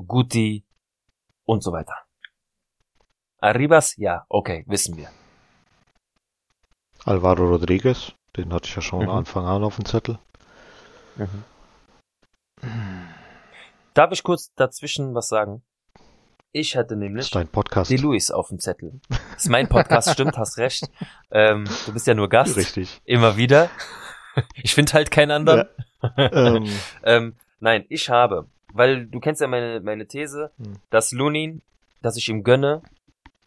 Guti und so weiter. Arribas, ja, okay, wissen wir. Alvaro Rodriguez, den hatte ich ja schon Mhm. Anfang an auf dem Zettel. Darf ich kurz dazwischen was sagen? Ich hätte Das nämlich dein Podcast. De Luis auf dem Zettel. Das ist mein Podcast, stimmt, hast recht. Ähm, du bist ja nur Gast. Richtig. Immer wieder. Ich finde halt keinen anderen. Ähm, Ähm, nein, ich habe, weil du kennst ja meine, meine These, Hm. dass Lunin, dass ich ihm gönne,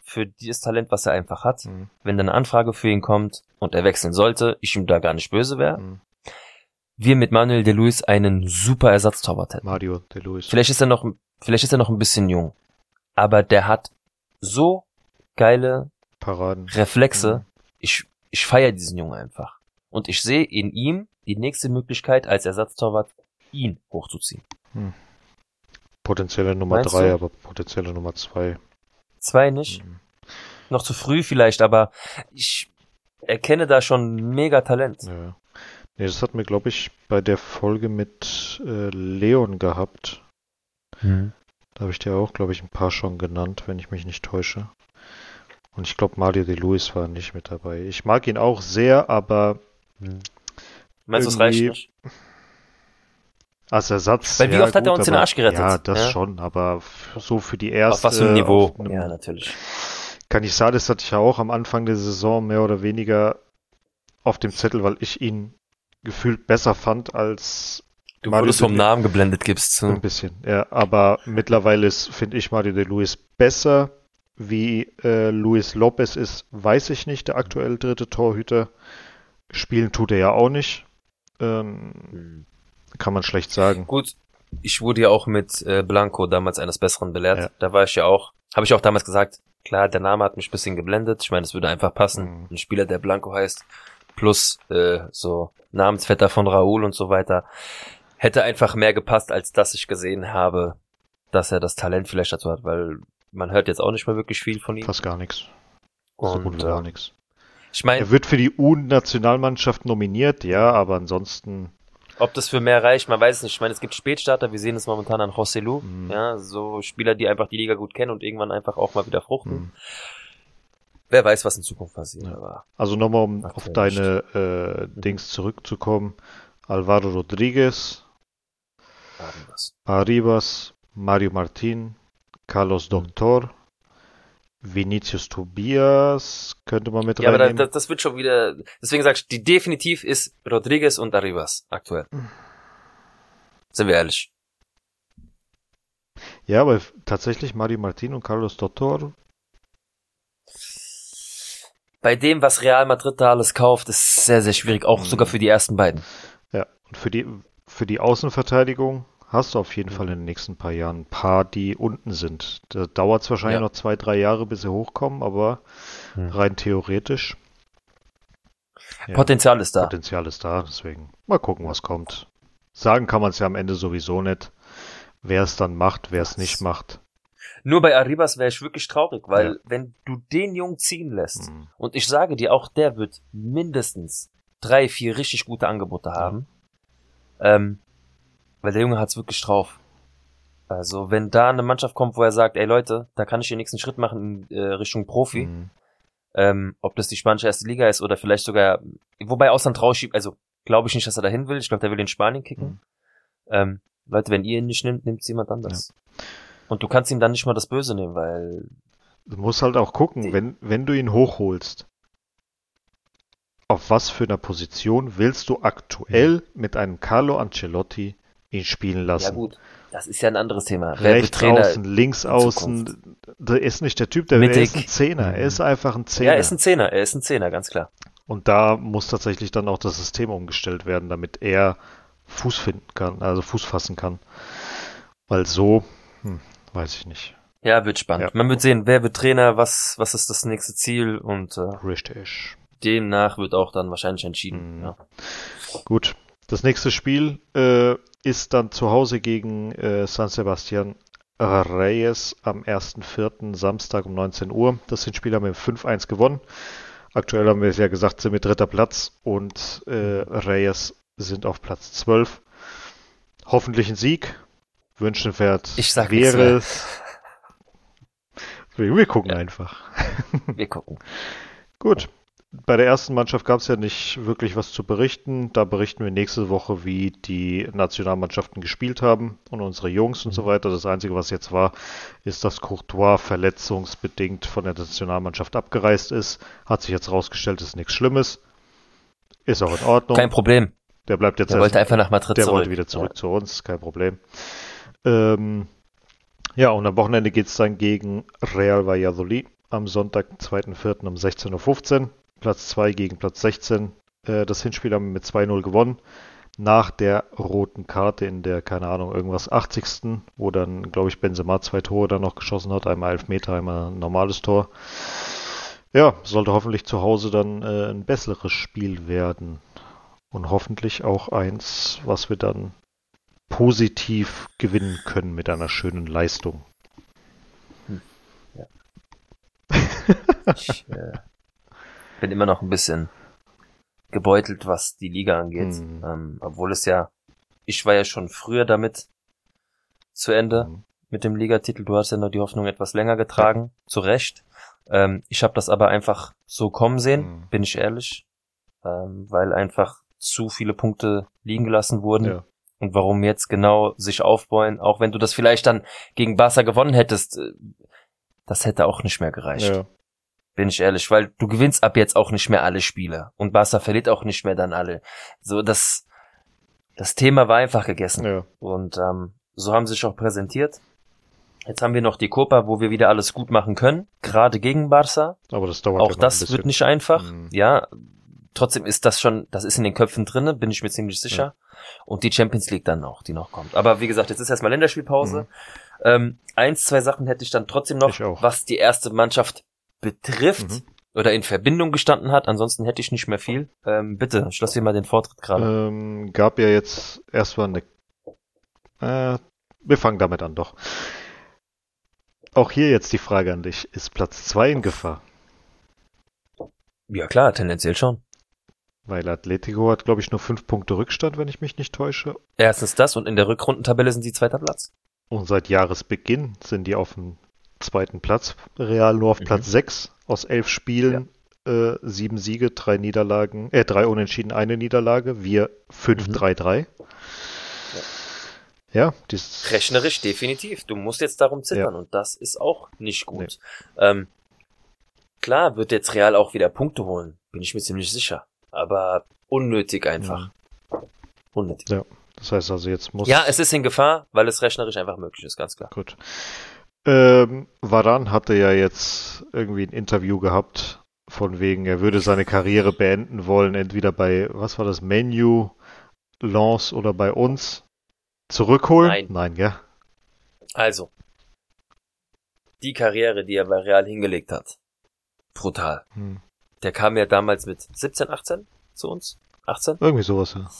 für dieses Talent, was er einfach hat, Mhm. wenn dann eine Anfrage für ihn kommt und er wechseln sollte, ich ihm da gar nicht böse wäre, Mhm. wir mit Manuel de Luis einen super Ersatztorwart hätten. Mario de Luis. Vielleicht ist er noch, vielleicht ist er noch ein bisschen jung, aber der hat so geile Paraden. Reflexe. Mhm. Ich, ich feiere diesen Jungen einfach. Und ich sehe in ihm die nächste Möglichkeit, als Ersatztorwart ihn hochzuziehen. Potenzielle Nummer Meinst drei, du? aber potenzielle Nummer zwei. Zwei nicht. Mhm. Noch zu früh vielleicht, aber ich erkenne da schon mega Talent. Ja. Nee, das hatten wir, glaube ich, bei der Folge mit äh, Leon gehabt. Mhm. Da habe ich dir auch, glaube ich, ein paar schon genannt, wenn ich mich nicht täusche. Und ich glaube, Mario de Luis war nicht mit dabei. Ich mag ihn auch sehr, aber Meinst du, es reicht nicht? Als Ersatz. Weil wie ja, oft hat er gut, uns den aber- Arsch gerettet? Ja, das Ja. schon, aber so für die erste. Auf was für ein Niveau? Ja, natürlich. Canizales hatte ich ja auch am Anfang der Saison mehr oder weniger auf dem Zettel, weil ich ihn gefühlt besser fand als Du Mario wurdest de vom Namen geblendet, gibst du. ein bisschen, ja. Aber mittlerweile ist, finde ich, Mario de Luis besser. Wie äh, Luis Lopez ist, weiß ich nicht, der aktuell dritte Torhüter. Spielen tut er ja auch nicht. Ähm, Mhm. Kann man schlecht sagen. Gut, ich wurde ja auch mit äh, Blanco damals eines Besseren belehrt. Ja. Da war ich ja auch, habe ich auch damals gesagt, klar, der Name hat mich ein bisschen geblendet. Ich meine, es würde einfach passen. Mhm. Ein Spieler, der Blanco heißt, plus äh, so Namensvetter von Raúl und so weiter, hätte einfach mehr gepasst, als dass ich gesehen habe, dass er das Talent vielleicht dazu hat, weil man hört jetzt auch nicht mehr wirklich viel von ihm. Fast gar nichts. So gut Und wie gar äh, nichts. ich meine, Er wird für die U-Nationalmannschaft nominiert, ja, aber ansonsten Ob das für mehr reicht, man weiß es nicht. Ich meine, es gibt Spätstarter, wir sehen es momentan an José Lu, Mhm. ja, so Spieler, die einfach die Liga gut kennen und irgendwann einfach auch mal wieder fruchten. mh. Wer weiß, was in Zukunft passiert, Ja. Also nochmal, um Ach, auf deine äh, Dings zurückzukommen. Alvaro Rodriguez. Arribas, Mario Martin, Carlos Mhm. Doctor, Vinicius Tobias, könnte man mit Ja, aber da, reinnehmen. das, wird schon wieder, deswegen sag ich, die definitiv ist Rodriguez und Arribas aktuell. Sind wir ehrlich. ja, aber tatsächlich Mario Martin und Carlos Doctor, Bei dem, was Real Madrid da alles kauft, ist sehr, sehr schwierig, auch Mhm. sogar für die ersten beiden. ja, und für die, für die Außenverteidigung hast du auf jeden Mhm. Fall in den nächsten paar Jahren ein paar, die unten sind. Da dauert es wahrscheinlich Ja. noch zwei, drei Jahre, bis sie hochkommen, aber Mhm. rein theoretisch. Ja. Potenzial ist da. Potenzial ist da, deswegen mal gucken, was kommt. Sagen kann man es ja am Ende sowieso nicht. Wer es dann macht, wer es nicht macht. Nur bei Arribas wäre ich wirklich traurig, weil Ja. wenn du den Jungen ziehen lässt, Mhm. und ich sage dir, auch der wird mindestens drei, vier richtig gute Angebote haben, ähm, weil der Junge hat's wirklich drauf. Also wenn da eine Mannschaft kommt, wo er sagt, ey Leute, da kann ich den nächsten Schritt machen in äh, Richtung Profi, Mhm. ähm, ob das die spanische erste Liga ist oder vielleicht sogar, wobei Ausland rausschiebt, also glaube ich nicht, dass er dahin will. Ich glaube, der will in Spanien kicken. Mhm. Ähm, Leute, wenn ihr ihn nicht nimmt, nimmt jemand anders. Und du kannst ihm dann nicht mal das Böse nehmen, weil. Du musst halt auch gucken, wenn, wenn du ihn hochholst, auf was für einer Position willst du aktuell mhm. mit einem Carlo Ancelotti ihn spielen lassen? Ja gut, das ist ja ein anderes Thema. Rechts außen, links außen, der ist nicht der Typ, der Mittig. ist ein Zehner. Er ist einfach ein Zehner. Ja, er ist ein Zehner, er ist ein Zehner, ganz klar. Und da muss tatsächlich dann auch das System umgestellt werden, damit er Fuß finden kann, also Fuß fassen kann. Weil so, hm, weiß ich nicht. Ja, wird spannend. Ja. Man wird sehen, wer wird Trainer, was, was ist das nächste Ziel und äh, Richtig. demnach wird auch dann wahrscheinlich entschieden. Mhm. Ja. Gut. Das nächste Spiel äh, ist dann zu Hause gegen äh, San Sebastian Reyes am 1.4. Samstag um 19 Uhr. Das sind Spieler mit 5-1 gewonnen. Aktuell haben wir es ja gesagt, sind mit dritter Platz und äh, Reyes sind auf Platz 12. Hoffentlich ein Sieg. Wünschenswert ich sag wäre es. Wir, wir gucken ja. einfach. Wir gucken. Gut, bei der ersten Mannschaft gab es ja nicht wirklich was zu berichten. Da berichten wir nächste Woche, wie die Nationalmannschaften gespielt haben und unsere Jungs und so mhm. weiter. Das Einzige, was jetzt war, ist, dass Courtois verletzungsbedingt von der Nationalmannschaft abgereist ist. Hat sich jetzt rausgestellt, ist nichts Schlimmes. Ist auch in Ordnung. Kein Problem. Der bleibt jetzt. Der wollte einfach nach Madrid der zurück. Der wollte wieder zurück ja. zu uns, kein Problem. Ähm, ja, und am Wochenende geht es dann gegen Real Valladolid am Sonntag, 2.4. um 16.15 Uhr. Platz 2 gegen Platz 16. Äh, das Hinspiel haben wir mit 2-0 gewonnen. Nach der roten Karte in der, keine Ahnung, irgendwas 80. wo dann, glaube ich, Benzema zwei Tore dann noch geschossen hat. Einmal Elfmeter, einmal ein normales Tor. Ja, sollte hoffentlich zu Hause dann äh, ein besseres Spiel werden. Und hoffentlich auch eins, was wir dann positiv gewinnen können mit einer schönen Leistung. Hm. Ja. ich, äh, bin immer noch ein bisschen gebeutelt, was die Liga angeht. Mhm. Ähm, obwohl es ja, ich war ja schon früher damit zu Ende mhm. mit dem Ligatitel. Du hast ja noch die Hoffnung etwas länger getragen, ja. zu Recht. Ähm, ich habe das aber einfach so kommen sehen, mhm. bin ich ehrlich, ähm, weil einfach zu viele Punkte liegen gelassen wurden. Ja. Und warum jetzt genau sich aufbauen, auch wenn du das vielleicht dann gegen Barca gewonnen hättest, äh, das hätte auch nicht mehr gereicht. Ja. Bin ich ehrlich, weil du gewinnst ab jetzt auch nicht mehr alle Spiele und Barca verliert auch nicht mehr dann alle. So das das Thema war einfach gegessen ja. und ähm, so haben sie sich auch präsentiert. Jetzt haben wir noch die Copa, wo wir wieder alles gut machen können, gerade gegen Barca. Aber das dauert auch das wird nicht einfach. Mhm. Ja, trotzdem ist das schon, das ist in den Köpfen drinne, bin ich mir ziemlich sicher. Ja. Und die Champions League dann noch, die noch kommt. Aber wie gesagt, jetzt ist erstmal Länderspielpause. Mhm. Ähm, eins, zwei Sachen hätte ich dann trotzdem noch, was die erste Mannschaft betrifft mhm. oder in Verbindung gestanden hat. Ansonsten hätte ich nicht mehr viel. Ähm, bitte, ich lasse dir mal den Vortritt gerade. Ähm, gab ja jetzt erstmal eine. Äh, wir fangen damit an, doch. Auch hier jetzt die Frage an dich. Ist Platz 2 in Gefahr? Ja klar, tendenziell schon. Weil Atletico hat, glaube ich, nur fünf Punkte Rückstand, wenn ich mich nicht täusche. Erstens das und in der Rückrundentabelle sind sie zweiter Platz. Und seit Jahresbeginn sind die auf dem zweiten Platz. Real nur auf mhm. Platz 6 aus elf Spielen. Ja. Äh, sieben Siege, drei Niederlagen, äh, drei Unentschieden, eine Niederlage. Wir 5-3-3. Mhm. Ja, dieses rechnerisch definitiv. Du musst jetzt darum zittern ja. und das ist auch nicht gut. Nee. Ähm, klar wird jetzt Real auch wieder Punkte holen, bin ich mir ziemlich sicher. Aber unnötig einfach. Mhm. Unnötig. Ja, das heißt also jetzt muss. Ja, es ist in Gefahr, weil es rechnerisch einfach möglich ist, ganz klar. Gut. Ähm, Varan hatte ja jetzt irgendwie ein Interview gehabt, von wegen, er würde seine Karriere beenden wollen, entweder bei, was war das, Menu, Lance oder bei uns. Zurückholen? Nein. Nein, gell? Also, die Karriere, die er bei Real hingelegt hat, brutal. Hm. Der kam ja damals mit 17, 18 zu uns. 18? Irgendwie sowas, ja.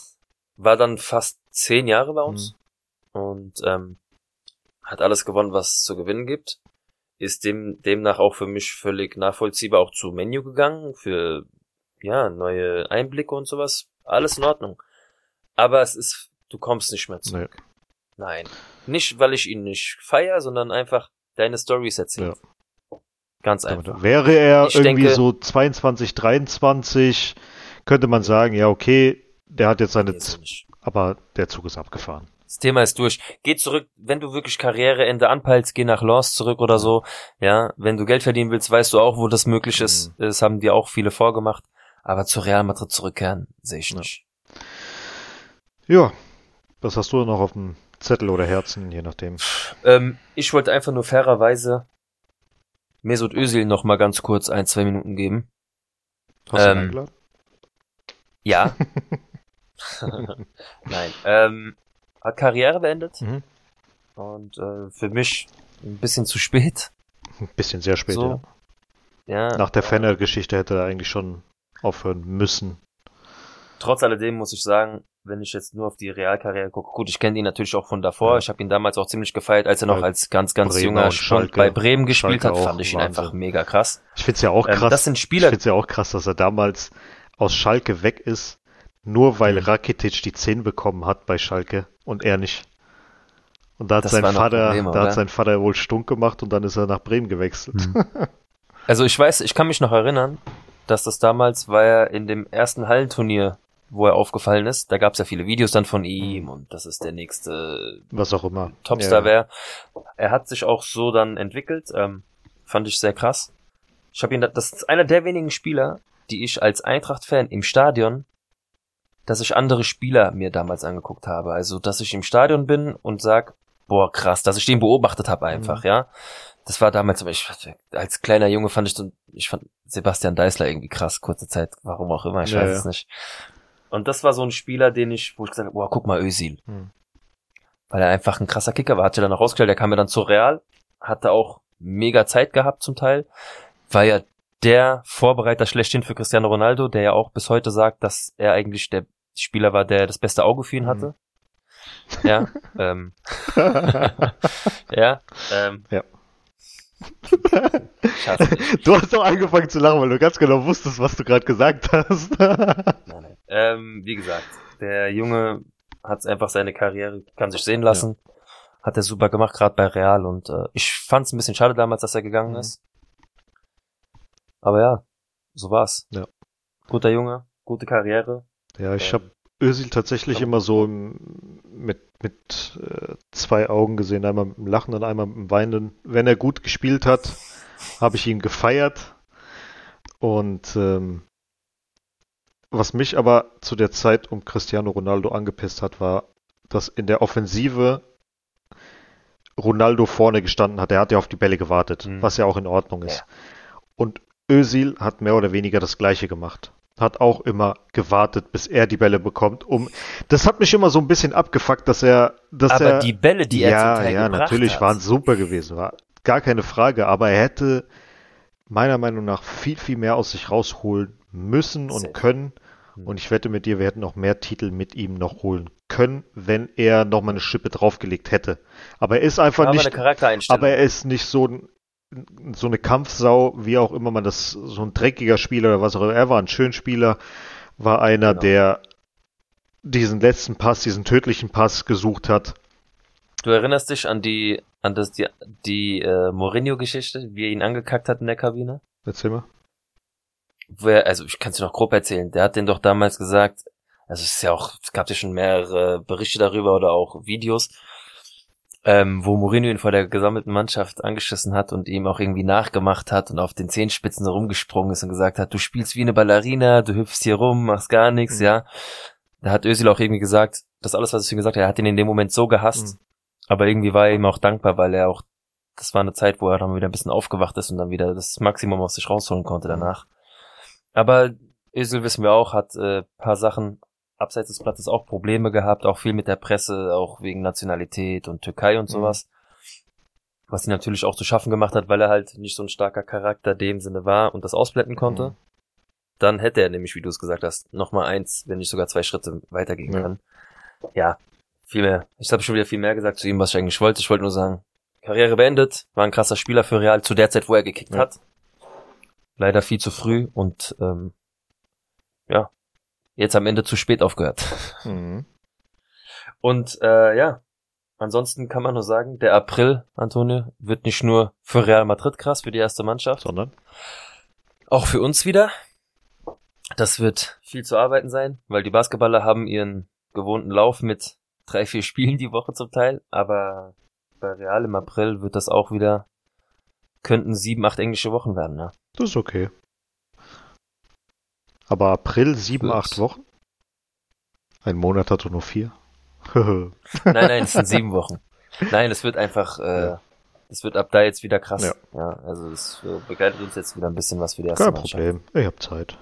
War dann fast zehn Jahre bei uns. Hm. Und ähm, hat alles gewonnen, was es zu gewinnen gibt. Ist dem, demnach auch für mich völlig nachvollziehbar auch zu Menu gegangen, für, ja, neue Einblicke und sowas. Alles in Ordnung. Aber es ist, du kommst nicht mehr zurück. Nee. Nein. Nicht, weil ich ihn nicht feier, sondern einfach deine Storys erzählt. Ja. Ganz einfach. Wäre er ich irgendwie denke, so 22, 23, könnte man sagen, ja, okay, der hat jetzt seine, aber der Zug ist abgefahren. Das Thema ist durch. Geh zurück, wenn du wirklich Karriereende anpeilst, geh nach Lens zurück oder so. Ja, wenn du Geld verdienen willst, weißt du auch, wo das möglich ist. Mhm. Das haben dir auch viele vorgemacht. Aber zu Real Madrid zurückkehren, sehe ich Ja. nicht. Ja, was hast du noch auf dem Zettel oder Herzen, je nachdem. Ähm, ich wollte einfach nur fairerweise Mesut Özil noch mal ganz kurz ein, zwei Minuten geben. Hast du ihn Ähm, eingeladen? Ja. Nein. Ähm, hat Karriere beendet. Mhm. Und äh, für mich ein bisschen zu spät. Ein bisschen sehr spät, so. ja. Ja. Nach der Fenner-Geschichte hätte er eigentlich schon aufhören müssen. Trotz alledem muss ich sagen, wenn ich jetzt nur auf die Realkarriere gucke, gut, ich kenne ihn natürlich auch von davor. Ja. Ich habe ihn damals auch ziemlich gefeiert, als er noch Bei als ganz, ganz Bremer junger Schalke. bei Bremen gespielt Schalke hat, fand ich ihn Wahnsinn. einfach mega krass. Ich finde es ja auch Ähm, krass. das sind ich Spieler, finde es ja auch krass, dass er damals aus Schalke weg ist, nur weil Mhm. Rakitic die 10 bekommen hat bei Schalke und er nicht. Und da hat Das sein Vater, Probleme, da hat sein Vater wohl stunk gemacht und dann ist er nach Bremen gewechselt. Mhm. Also ich weiß, ich kann mich noch erinnern, dass das damals war er in dem ersten Hallenturnier, wo er aufgefallen ist. Da gab es ja viele Videos dann von ihm und das ist der nächste Was auch immer. Topstar Ja. wäre. Er hat sich auch so dann entwickelt, ähm, fand ich sehr krass. Ich habe ihn, das ist einer der wenigen Spieler, die ich als Eintracht-Fan im Stadion, dass ich andere Spieler mir damals angeguckt habe. Also, dass ich im Stadion bin und sag, boah, krass, dass ich den beobachtet habe einfach, Mhm. ja. Das war damals, aber ich, als kleiner Junge fand ich so, ich fand Sebastian Deißler irgendwie krass, kurze Zeit, warum auch immer, ich Ja, weiß ja. es nicht. Und das war so ein Spieler, den ich, wo ich gesagt habe, boah, guck mal, Özil Hm. weil er einfach ein krasser Kicker war. Hat sich dann auch rausgestellt, der kam ja dann zu Real, hatte auch mega Zeit gehabt zum Teil, war ja der Vorbereiter schlechthin für Cristiano Ronaldo, der ja auch bis heute sagt, dass er eigentlich der Spieler war, der das beste Auge für ihn hatte. Ja, ähm, ja, ähm, Ja. Du hast doch angefangen zu lachen, weil du ganz genau wusstest, was du gerade gesagt hast. Nein, nein. Ähm, wie gesagt, der Junge hat einfach seine Karriere, kann sich sehen lassen. Hat er super gemacht, gerade bei Real. Und äh, ich fand es ein bisschen schade damals, dass er gegangen Mhm. ist. Aber ja, so war's. Ja. Guter Junge, gute Karriere. ja, ich Ähm, habe Özil tatsächlich immer so mit, mit äh, zwei Augen gesehen, einmal mit dem Lachen und einmal mit dem Weinen. Wenn er gut gespielt hat, habe ich ihn gefeiert. Und ähm, was mich aber zu der Zeit um Cristiano Ronaldo angepisst hat, war, dass in der Offensive Ronaldo vorne gestanden hat. Er hat ja auf die Bälle gewartet, Mhm. was ja auch in Ordnung ist. Und Özil hat mehr oder weniger das Gleiche gemacht. Hat auch immer gewartet, bis er die Bälle bekommt. Um, das hat mich immer so ein bisschen abgefuckt, dass er, dass Aber er, die Bälle, die er ja, zum Teil ja, natürlich hat, waren super gewesen, war gar keine Frage. Aber er hätte meiner Meinung nach viel, viel mehr aus sich rausholen müssen und Safe. können. Hm. Und ich wette mit dir, wir hätten noch mehr Titel mit ihm noch holen können, wenn er noch mal eine Schippe draufgelegt hätte. Aber er ist einfach aber nicht, aber er ist nicht so ein, so eine Kampfsau, wie auch immer man das, so ein dreckiger Spieler oder was auch immer. Er war ein schön Spieler, war einer, Genau. der diesen letzten Pass, diesen tödlichen Pass gesucht hat. Du erinnerst dich an die, an das, die, die äh, Mourinho-Geschichte, wie er ihn angekackt hat in der Kabine? Erzähl mal. wo er, also ich kann es dir noch grob erzählen, der hat den doch damals gesagt, also es ist ja auch, es gab ja schon mehrere Berichte darüber oder auch Videos, ähm, wo Mourinho ihn vor der gesammelten Mannschaft angeschissen hat und ihm auch irgendwie nachgemacht hat und auf den Zehenspitzen rumgesprungen ist und gesagt hat, du spielst wie eine Ballerina, du hüpfst hier rum, machst gar nichts, Mhm. ja. Da hat Özil auch irgendwie gesagt, das alles, was ich ihm gesagt habe, er hat ihn in dem Moment so gehasst, Mhm. aber irgendwie war er ihm auch dankbar, weil er auch, das war eine Zeit, wo er dann wieder ein bisschen aufgewacht ist und dann wieder das Maximum aus sich rausholen konnte danach. Aber Özil wissen wir auch, hat äh, paar Sachen abseits des Platzes auch Probleme gehabt, auch viel mit der Presse, auch wegen Nationalität und Türkei und Mhm. sowas. Was ihn natürlich auch zu schaffen gemacht hat, weil er halt nicht so ein starker Charakter dem Sinne war und das ausblenden konnte. Mhm. Dann hätte er nämlich, wie du es gesagt hast, noch mal eins, wenn nicht sogar zwei Schritte weitergehen Ja. können. Ja, viel mehr. Ich habe schon wieder viel mehr gesagt zu ihm, was ich eigentlich wollte. Ich wollte nur sagen, Karriere beendet, war ein krasser Spieler für Real zu der Zeit, wo er gekickt Ja. hat. Leider viel zu früh und ähm, ja, jetzt am Ende zu spät aufgehört. Mhm. Und äh, ja, ansonsten kann man nur sagen, der April, Antonio, wird nicht nur für Real Madrid krass, für die erste Mannschaft, Sondern? auch für uns wieder. Das wird viel zu arbeiten sein, weil die Basketballer haben ihren gewohnten Lauf mit drei, vier Spielen die Woche zum Teil, aber bei Real im April wird das auch wieder, könnten sieben, acht englische Wochen werden, ne? Das ist okay. Aber April sieben, Wird- acht Wochen? Ein Monat hat doch nur vier. Nein, nein, es sind sieben Wochen. Nein, es wird einfach, äh, Ja. es wird ab da jetzt wieder krass. Ja. Ja, also es äh, begleitet uns jetzt wieder ein bisschen was für die erste Kein. Problem. Ich hab Zeit.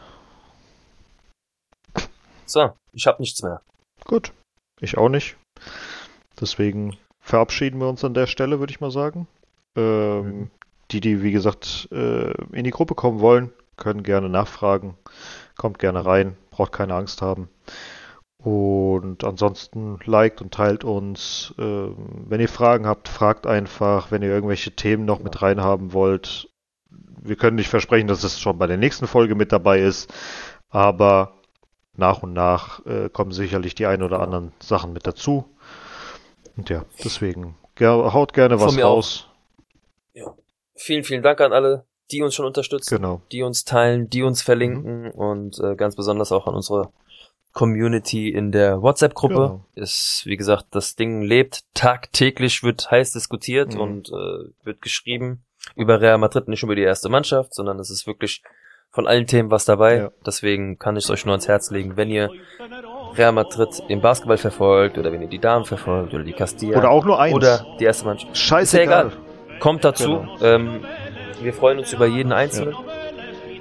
So, ich habe nichts mehr. Gut. Ich auch nicht. Deswegen verabschieden wir uns an der Stelle, würde ich mal sagen. Ähm, Mhm. Die, die, wie gesagt, äh, in die Gruppe kommen wollen, können gerne nachfragen. Kommt gerne rein. Braucht keine Angst haben. Und ansonsten liked und teilt uns. Ähm, wenn ihr Fragen habt, fragt einfach. Wenn ihr irgendwelche Themen noch mit reinhaben wollt, wir können nicht versprechen, dass es schon bei der nächsten Folge mit dabei ist, aber nach und nach äh, kommen sicherlich die ein oder anderen Sachen mit dazu. Und ja, deswegen haut gerne was raus. Vielen, vielen Dank an alle, die uns schon unterstützen, Genau. die uns teilen, die uns verlinken und äh, ganz besonders auch an unsere Community in der WhatsApp-Gruppe. Genau. Ist, wie gesagt, das Ding lebt tagtäglich, wird heiß diskutiert Mhm. und äh, wird geschrieben über Real Madrid, nicht über die erste Mannschaft, sondern es ist wirklich von allen Themen was dabei. Ja. Deswegen kann ich es euch nur ans Herz legen, wenn ihr Real Madrid im Basketball verfolgt oder wenn ihr die Damen verfolgt oder die Castilla Oder auch nur eins. oder die erste Mannschaft. Scheißegal. Kommt dazu. Genau. Ähm, wir freuen uns über jeden Einzelnen.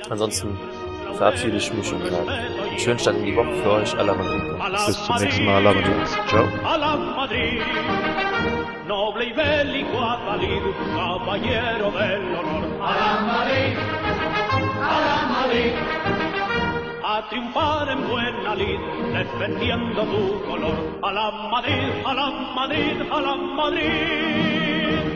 Ansonsten verabschiede ich mich und sage einen schönen Start in die Woche für euch. Alla Madrid. Bis zum nächsten Mal. Lamadus. Ciao. a la Madrid. Noble y bélico Atalid, caballero del honor. A la Madrid, a la Madrid. A triunfar en buena lid, defendiendo tu color. A la Madrid, a la Madrid, a la Madrid.